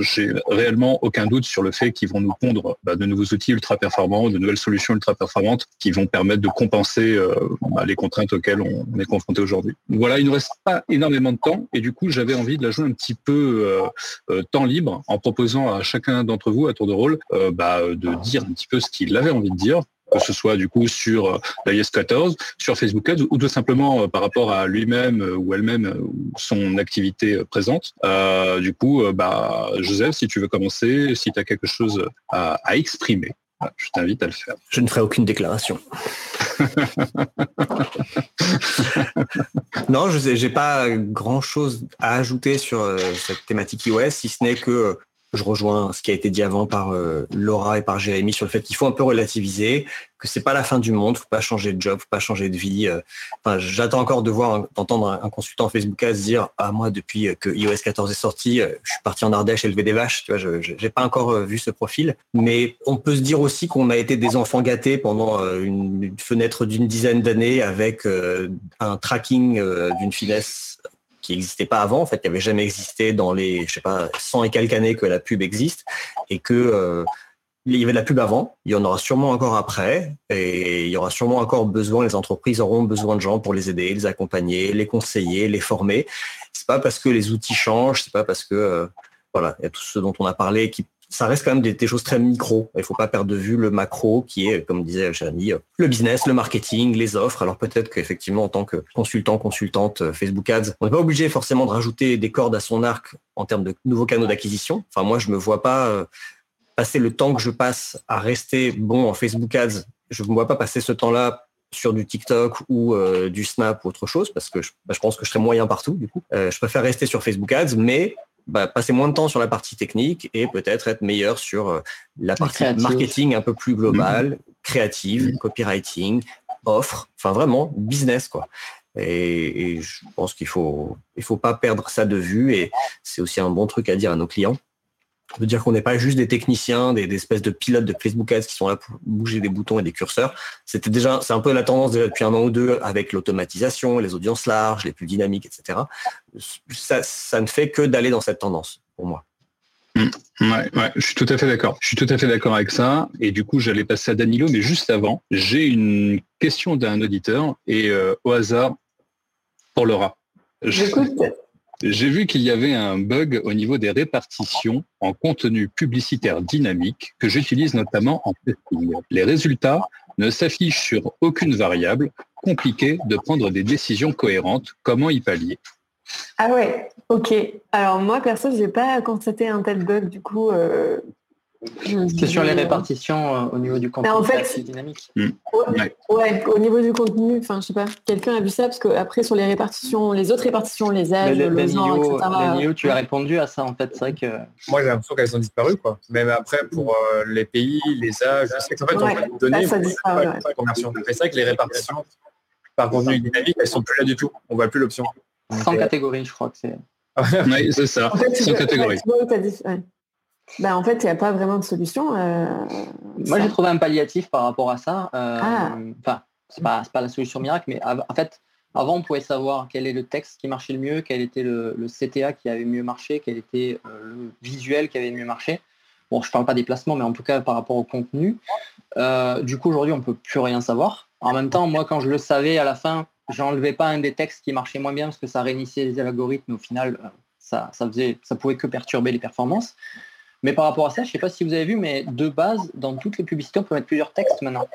j'ai réellement aucun doute sur le fait qu'ils vont nous pondre bah, de nouveaux outils ultra performants, de nouvelles solutions ultra performantes qui vont permettre de compenser euh, bah, les contraintes auxquelles on est confronté aujourd'hui. Voilà, il ne reste pas énormément de temps et du coup j'avais envie de la jouer un petit peu euh, euh, temps libre en proposant à chacun d'entre vous à tour de rôle bah, de dire un petit peu ce qu'il avait envie de dire que ce soit du coup sur l'iOS 14, sur Facebook Ads ou tout simplement par rapport à lui-même ou elle-même son activité présente. du coup, bah, Joseph, si tu veux commencer, si tu as quelque chose à, exprimer, je t'invite à le faire. Je ne ferai aucune déclaration. non, je n'ai pas grand-chose à ajouter sur cette thématique iOS, si ce n'est que je rejoins ce qui a été dit avant par euh, Laura et par Jérémy sur le fait qu'il faut un peu relativiser, que c'est pas la fin du monde, faut pas changer de job, faut pas changer de vie. Euh. Enfin, j'attends encore de voir, d'entendre un, consultant Facebook à se dire ah moi depuis que iOS 14 est sorti, euh, je suis parti en Ardèche élever des vaches. Tu vois, je n'ai pas encore vu ce profil, mais on peut se dire aussi qu'on a été des enfants gâtés pendant une fenêtre d'une dizaine d'années avec un tracking d'une finesse qui n'existait pas avant, en fait, qui n'avait jamais existé dans les, je sais pas, 100 et quelques années que la pub existe, et que euh, il y avait de la pub avant, il y en aura sûrement encore après, et il y aura sûrement encore besoin, les entreprises auront besoin de gens pour les aider, les accompagner, les conseiller, les former. C'est pas parce que les outils changent, c'est pas parce que euh, voilà, il y a tout ce dont on a parlé qui ça reste quand même des, choses très micro. Il ne faut pas perdre de vue le macro qui est, comme disait Jérémy, le business, le marketing, les offres. Alors peut-être qu'effectivement, en tant que consultant, consultante euh, Facebook Ads, on n'est pas obligé forcément de rajouter des cordes à son arc en termes de nouveaux canaux d'acquisition. Enfin, moi, je ne me vois pas euh, passer le temps que je passe à rester bon en Facebook Ads. Je ne me vois pas passer ce temps-là sur du TikTok ou euh, du Snap ou autre chose parce que je, bah, je, pense que je serais moyen partout du coup. je préfère rester sur Facebook Ads, mais bah, passer moins de temps sur la partie technique et peut-être être meilleur sur euh, la partie marketing un peu plus globale, mhm. créative, mhm. copywriting, offre, enfin vraiment business quoi. Et, je pense qu'il faut il faut pas perdre ça de vue et c'est aussi un bon truc à dire à nos clients de dire qu'on n'est pas juste des techniciens, des, espèces de pilotes de Facebook Ads qui sont là pour bouger des boutons et des curseurs. C'était déjà, c'est un peu la tendance depuis un an ou deux avec l'automatisation, les audiences larges, les plus dynamiques, etc. Ça, ça ne fait que d'aller dans cette tendance pour moi. Mmh. Ouais, ouais, je suis tout à fait d'accord. Je suis tout à fait d'accord avec ça. Et du coup, j'allais passer à Danilo, mais juste avant, j'ai une question d'un auditeur et euh, au hasard, pour Laura. J'ai vu qu'il y avait un bug au niveau des répartitions en contenu publicitaire dynamique que j'utilise notamment en testing. Les résultats ne s'affichent sur aucune variable. Compliqué de prendre des décisions cohérentes. Comment y pallier? Ah ouais, ok. Alors moi, perso, je n'ai pas constaté un tel bug. Du coup, euh, c'est sur les répartitions euh, au niveau du contenu en fait, dynamique. Hmm. Ouais, au niveau du contenu, enfin je sais pas, quelqu'un a vu ça? Parce que après sur les répartitions, les autres répartitions, les âges, le, le, genre, etc. tu as répondu à ça en fait, c'est vrai que. Moi j'ai l'impression qu'elles ont disparu quoi. Même après pour euh, les pays, les âges, je sais qu'en fait on peut donner ça, ça conversion. C'est vrai que les répartitions par contenu dynamique, elles sont plus là du tout. On voit plus l'option. Sans catégorie, je crois que c'est. oui, c'est ça. En fait, Sans catégorie. Ben, en fait, il n'y a pas vraiment de solution. Euh, Moi, j'ai trouvé un palliatif par rapport à ça. Euh, ah. Enfin, c'est pas, pas la solution miracle, mais en fait, avant, on pouvait savoir quel est le texte qui marchait le mieux, quel était le, CTA qui avait mieux marché, quel était euh, le visuel qui avait mieux marché. Bon, je ne parle pas des placements, mais en tout cas par rapport au contenu. du coup, aujourd'hui, on ne peut plus rien savoir. En même temps, moi, quand je le savais à la fin, j'enlevais pas un des textes qui marchait moins bien parce que ça réinitiait les algorithmes. Au final, ça, ça, faisait, ça pouvait que perturber les performances. Mais par rapport à ça, je ne sais pas si vous avez vu, mais de base, dans toutes les publicités, on peut mettre plusieurs textes maintenant.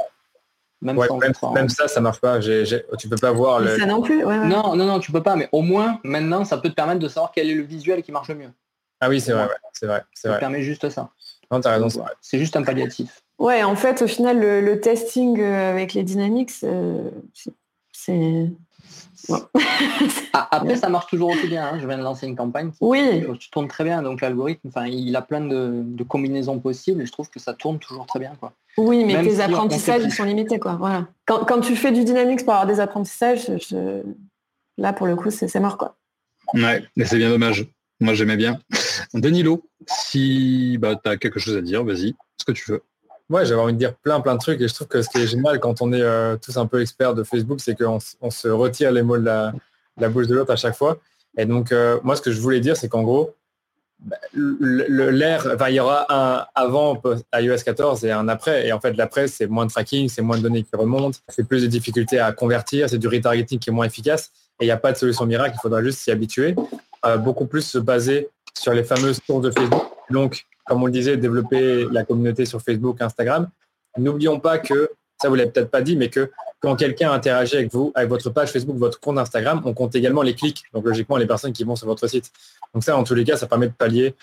Même, ça, ça marche pas. Tu tu peux pas voir le. Ça non plus. Non, non, non, tu peux pas. Mais au moins, maintenant, ça peut te permettre de savoir quel est le visuel qui marche le mieux. Ah oui, c'est vrai, c'est vrai, Ça permet juste ça. Non, as raison. C'est juste un palliatif. Ouais, en fait, au final, le, testing euh, avec les dynamics, euh, c'est Ah, après, ça marche toujours aussi bien. Hein. Je viens de lancer une campagne qui, oui. tourne très bien. Donc l'algorithme, enfin, il a plein de, combinaisons possibles et je trouve que ça tourne toujours très bien. Quoi. Oui, mais tes apprentissages sont limités. Quoi. Voilà. Quand, tu fais du dynamique pour avoir des apprentissages, là, pour le coup, c'est mort. Quoi. Ouais, mais c'est bien dommage. Moi, j'aimais bien. Danilo, si bah, tu as quelque chose à dire, vas-y, ce que tu veux. Ouais, j'avais envie de dire plein plein de trucs et je trouve que ce qui est génial quand on est euh, tous un peu experts de Facebook, c'est qu'on on se retire les mots de la, bouche de l'autre à chaque fois. Et donc euh, moi, ce que je voulais dire, c'est qu'en gros, bah, l'air, enfin, il y aura un avant iOS 14 et un après. Et en fait, l'après, c'est moins de tracking, c'est moins de données qui remontent, c'est plus de difficultés à convertir, c'est du retargeting qui est moins efficace. Et il n'y a pas de solution miracle, il faudra juste s'y habituer. Euh, beaucoup plus se baser sur les fameuses sources de Facebook. Donc, comme on le disait, développer la communauté sur Facebook, Instagram. N'oublions pas que, ça vous l'avez peut-être pas dit, mais que quand quelqu'un interagit avec vous, avec votre page Facebook, votre compte Instagram, on compte également les clics. Donc logiquement, les personnes qui vont sur votre site. Donc ça, en tous les cas, ça permet de pallier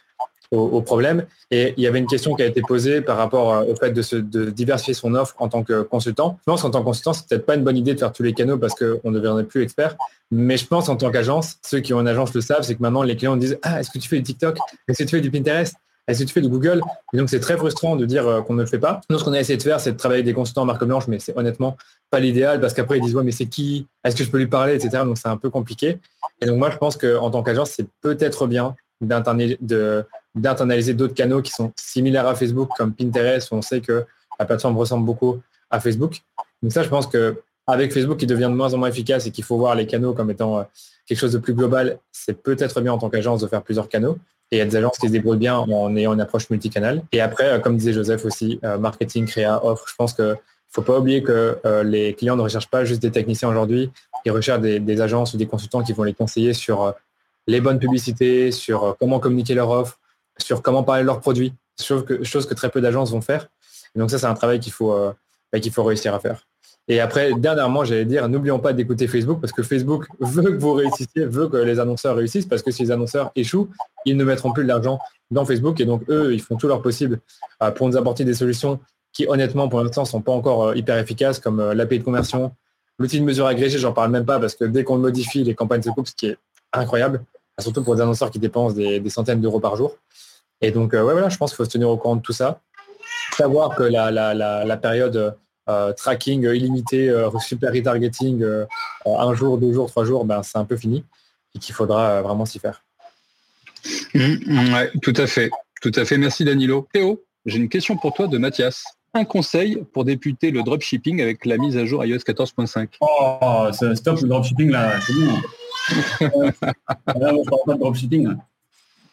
au, problème. Et il y avait une question qui a été posée par rapport au fait de, de diversifier son offre en tant que consultant. Je pense qu'en tant que consultant, c'est peut-être pas une bonne idée de faire tous les canaux parce qu'on ne deviendrait plus expert. Mais je pense en tant qu'agence, ceux qui ont une agence le savent, c'est que maintenant les clients disent Ah, est-ce que tu fais du TikTok? Est-ce que tu fais du Pinterest? Que tu fais de Google Et donc, c'est très frustrant de dire euh, qu'on ne le fait pas. Nous, ce qu'on a essayé de faire, c'est de travailler avec des consultants en marque blanche, mais c'est honnêtement pas l'idéal parce qu'après, ils disent, ouais, mais c'est qui? Est-ce que je peux lui parler? Etc. Donc, c'est un peu compliqué. Et donc, moi, je pense qu'en tant qu'agence, c'est peut-être bien d'internaliser d'autres canaux qui sont similaires à Facebook, comme Pinterest, où on sait que la plateforme ressemble beaucoup à Facebook. Donc, ça, je pense que avec Facebook qui devient de moins en moins efficace et qu'il faut voir les canaux comme étant euh, quelque chose de plus global, c'est peut-être bien en tant qu'agence de faire plusieurs canaux. Et il y a des agences qui se débrouillent bien en ayant une approche multicanal. Et après, euh, comme disait Joseph aussi, euh, marketing, créa, offre, je pense qu'il ne faut pas oublier que euh, les clients ne recherchent pas juste des techniciens aujourd'hui, ils recherchent des, agences ou des consultants qui vont les conseiller sur les bonnes publicités, sur comment communiquer leur offre, sur comment parler de leurs produits, chose que, chose que très peu d'agences vont faire. Et donc ça, c'est un travail qu'il faut, bah, qu'il faut réussir à faire. Et après, dernièrement, j'allais dire, n'oublions pas d'écouter Facebook parce que Facebook veut que vous réussissiez, veut que les annonceurs réussissent parce que si les annonceurs échouent, ils ne mettront plus de l'argent dans Facebook et donc eux, ils font tout leur possible euh, pour nous apporter des solutions qui, honnêtement, pour l'instant, sont pas encore euh, hyper efficaces comme euh, l'API de conversion, l'outil de mesure agrégée, j'en parle même pas parce que dès qu'on modifie, les campagnes se coupent, ce qui est incroyable. surtout pour des annonceurs qui dépensent des, centaines d'euros par jour. Et donc, ouais, voilà, je pense qu'il faut se tenir au courant de tout ça. Savoir que la période tracking illimité, super retargeting, un jour, deux jours, trois jours, ben, c'est un peu fini et qu'il faudra vraiment s'y faire. Mmh, ouais, tout à fait. Tout à fait. Merci Danilo. Théo, j'ai une question pour toi de Mathias. Un conseil pour débuter le dropshipping avec la mise à jour iOS 14.5 Oh, stop le dropshipping là, c'est bon. là, on ne pas de dropshipping. Là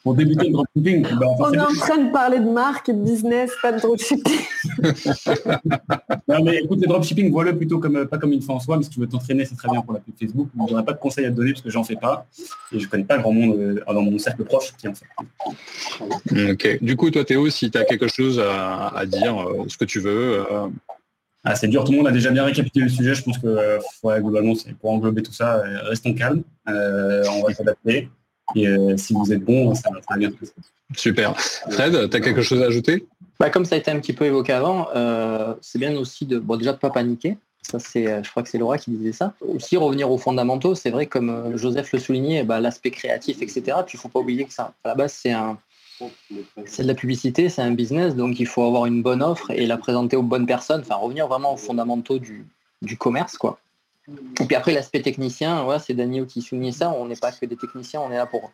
pour débuter le dropshipping. Ben, on est en train de parler de marque et de business, pas de dropshipping. non mais écoute, le dropshipping, vois-le plutôt comme pas comme une fin en soi, mais si tu veux t'entraîner, c'est très bien pour la pub Facebook. Je n'aurai pas de conseils à te donner parce que j'en fais pas et je connais pas grand monde euh, dans mon cercle proche qui en fait. Ok. Du coup, toi Théo, si tu as quelque chose à, dire, euh, ce que tu veux. Euh, ah, c'est dur, tout le monde a déjà bien récapitulé le sujet. Je pense que globalement, c'est pour englober tout ça, restons calmes, on va s'adapter. Et euh, si vous êtes bon, ça va très bien. Super. Fred, tu as quelque chose à ajouter? Bah, Comme ça a été un petit peu évoqué avant, euh, c'est bien aussi de bon, déjà de ne pas paniquer. Ça, c'est, euh, je crois que c'est Laura qui disait ça. Aussi revenir aux fondamentaux. C'est vrai, comme Joseph le soulignait, bah, l'aspect créatif, etc. Puis il ne faut pas oublier que ça, à la base, c'est un, c'est de la publicité, c'est un business, donc il faut avoir une bonne offre et la présenter aux bonnes personnes. Enfin, revenir vraiment aux fondamentaux du, du commerce, quoi. Et puis après, l'aspect technicien, c'est Daniel qui soulignait ça. On n'est pas que des techniciens, on est là pour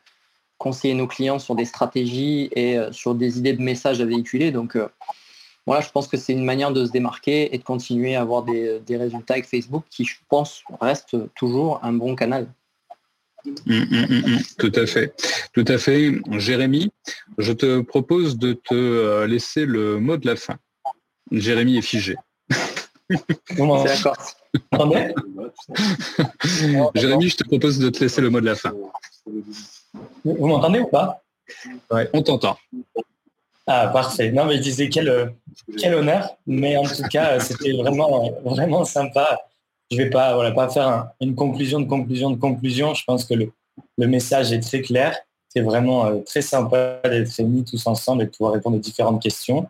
conseiller nos clients sur des stratégies et euh, sur des idées de messages à véhiculer. Donc euh, voilà, je pense que c'est une manière de se démarquer et de continuer à avoir des, résultats avec Facebook qui, je pense, reste toujours un bon canal. Hum, hum, hum, tout à fait. Tout à fait. Jérémy, je te propose de te euh, laisser le mot de la fin. Jérémy est figé. C'est d'accord. Jérémy, je te propose de te laisser le mot de la fin. Vous m'entendez ou pas On t'entend. Ah, parfait. Non, mais je disais quel, quel honneur. Mais en tout cas, c'était vraiment, vraiment sympa. Je ne vais pas, voilà, pas faire une conclusion de conclusion de conclusion. Je pense que le, message est très clair. C'est vraiment euh, très sympa d'être réunis tous ensemble et de pouvoir répondre aux différentes questions.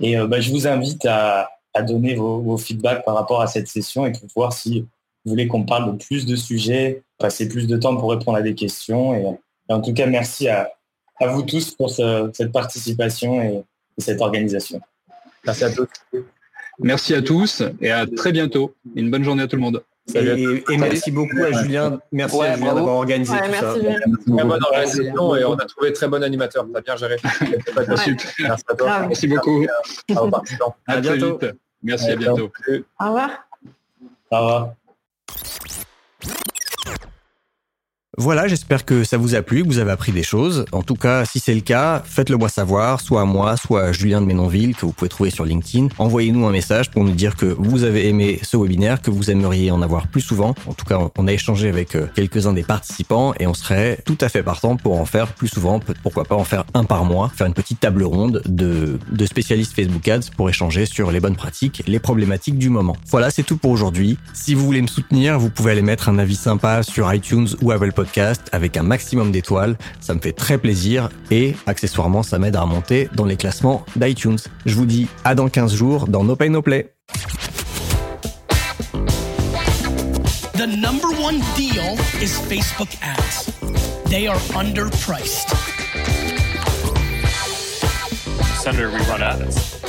Et euh, bah, je vous invite à, à donner vos, feedbacks par rapport à cette session et pour voir si vous voulez qu'on parle de plus de sujets, passer plus de temps pour répondre à des questions. Et, en tout cas, merci à, vous tous pour cette participation et, cette organisation. Merci à tous. Merci à tous et à très bientôt. Une bonne journée à tout le monde. Et, merci beaucoup à Julien. Merci à Julien d'avoir organisé tout ça. Très bonne organisation et on a trouvé très bon animateur. Tu as bien géré. Merci à toi. Merci beaucoup. À, à bientôt. Merci, à bientôt. Au revoir. Au revoir. Voilà, j'espère que ça vous a plu, que vous avez appris des choses. En tout cas, si c'est le cas, faites-le moi savoir, soit à moi, soit à Julien de Ménonville, que vous pouvez trouver sur LinkedIn. Envoyez-nous un message pour nous dire que vous avez aimé ce webinaire, que vous aimeriez en avoir plus souvent. En tout cas, on a échangé avec euh, quelques-uns des participants et on serait tout à fait partant pour en faire plus souvent, pourquoi pas en faire un par mois, faire une petite table ronde de, spécialistes Facebook Ads pour échanger sur les bonnes pratiques, les problématiques du moment. Voilà, c'est tout pour aujourd'hui. Si vous voulez me soutenir, vous pouvez aller mettre un avis sympa sur iTunes ou Apple Podcast avec un maximum d'étoiles. Ça me fait très plaisir et accessoirement, ça m'aide à remonter dans les classements d'iTunes. Je vous dis à dans 15 jours dans No Pay No Play. The number one deal is Facebook ads. They are underpriced. Senator, we run ads.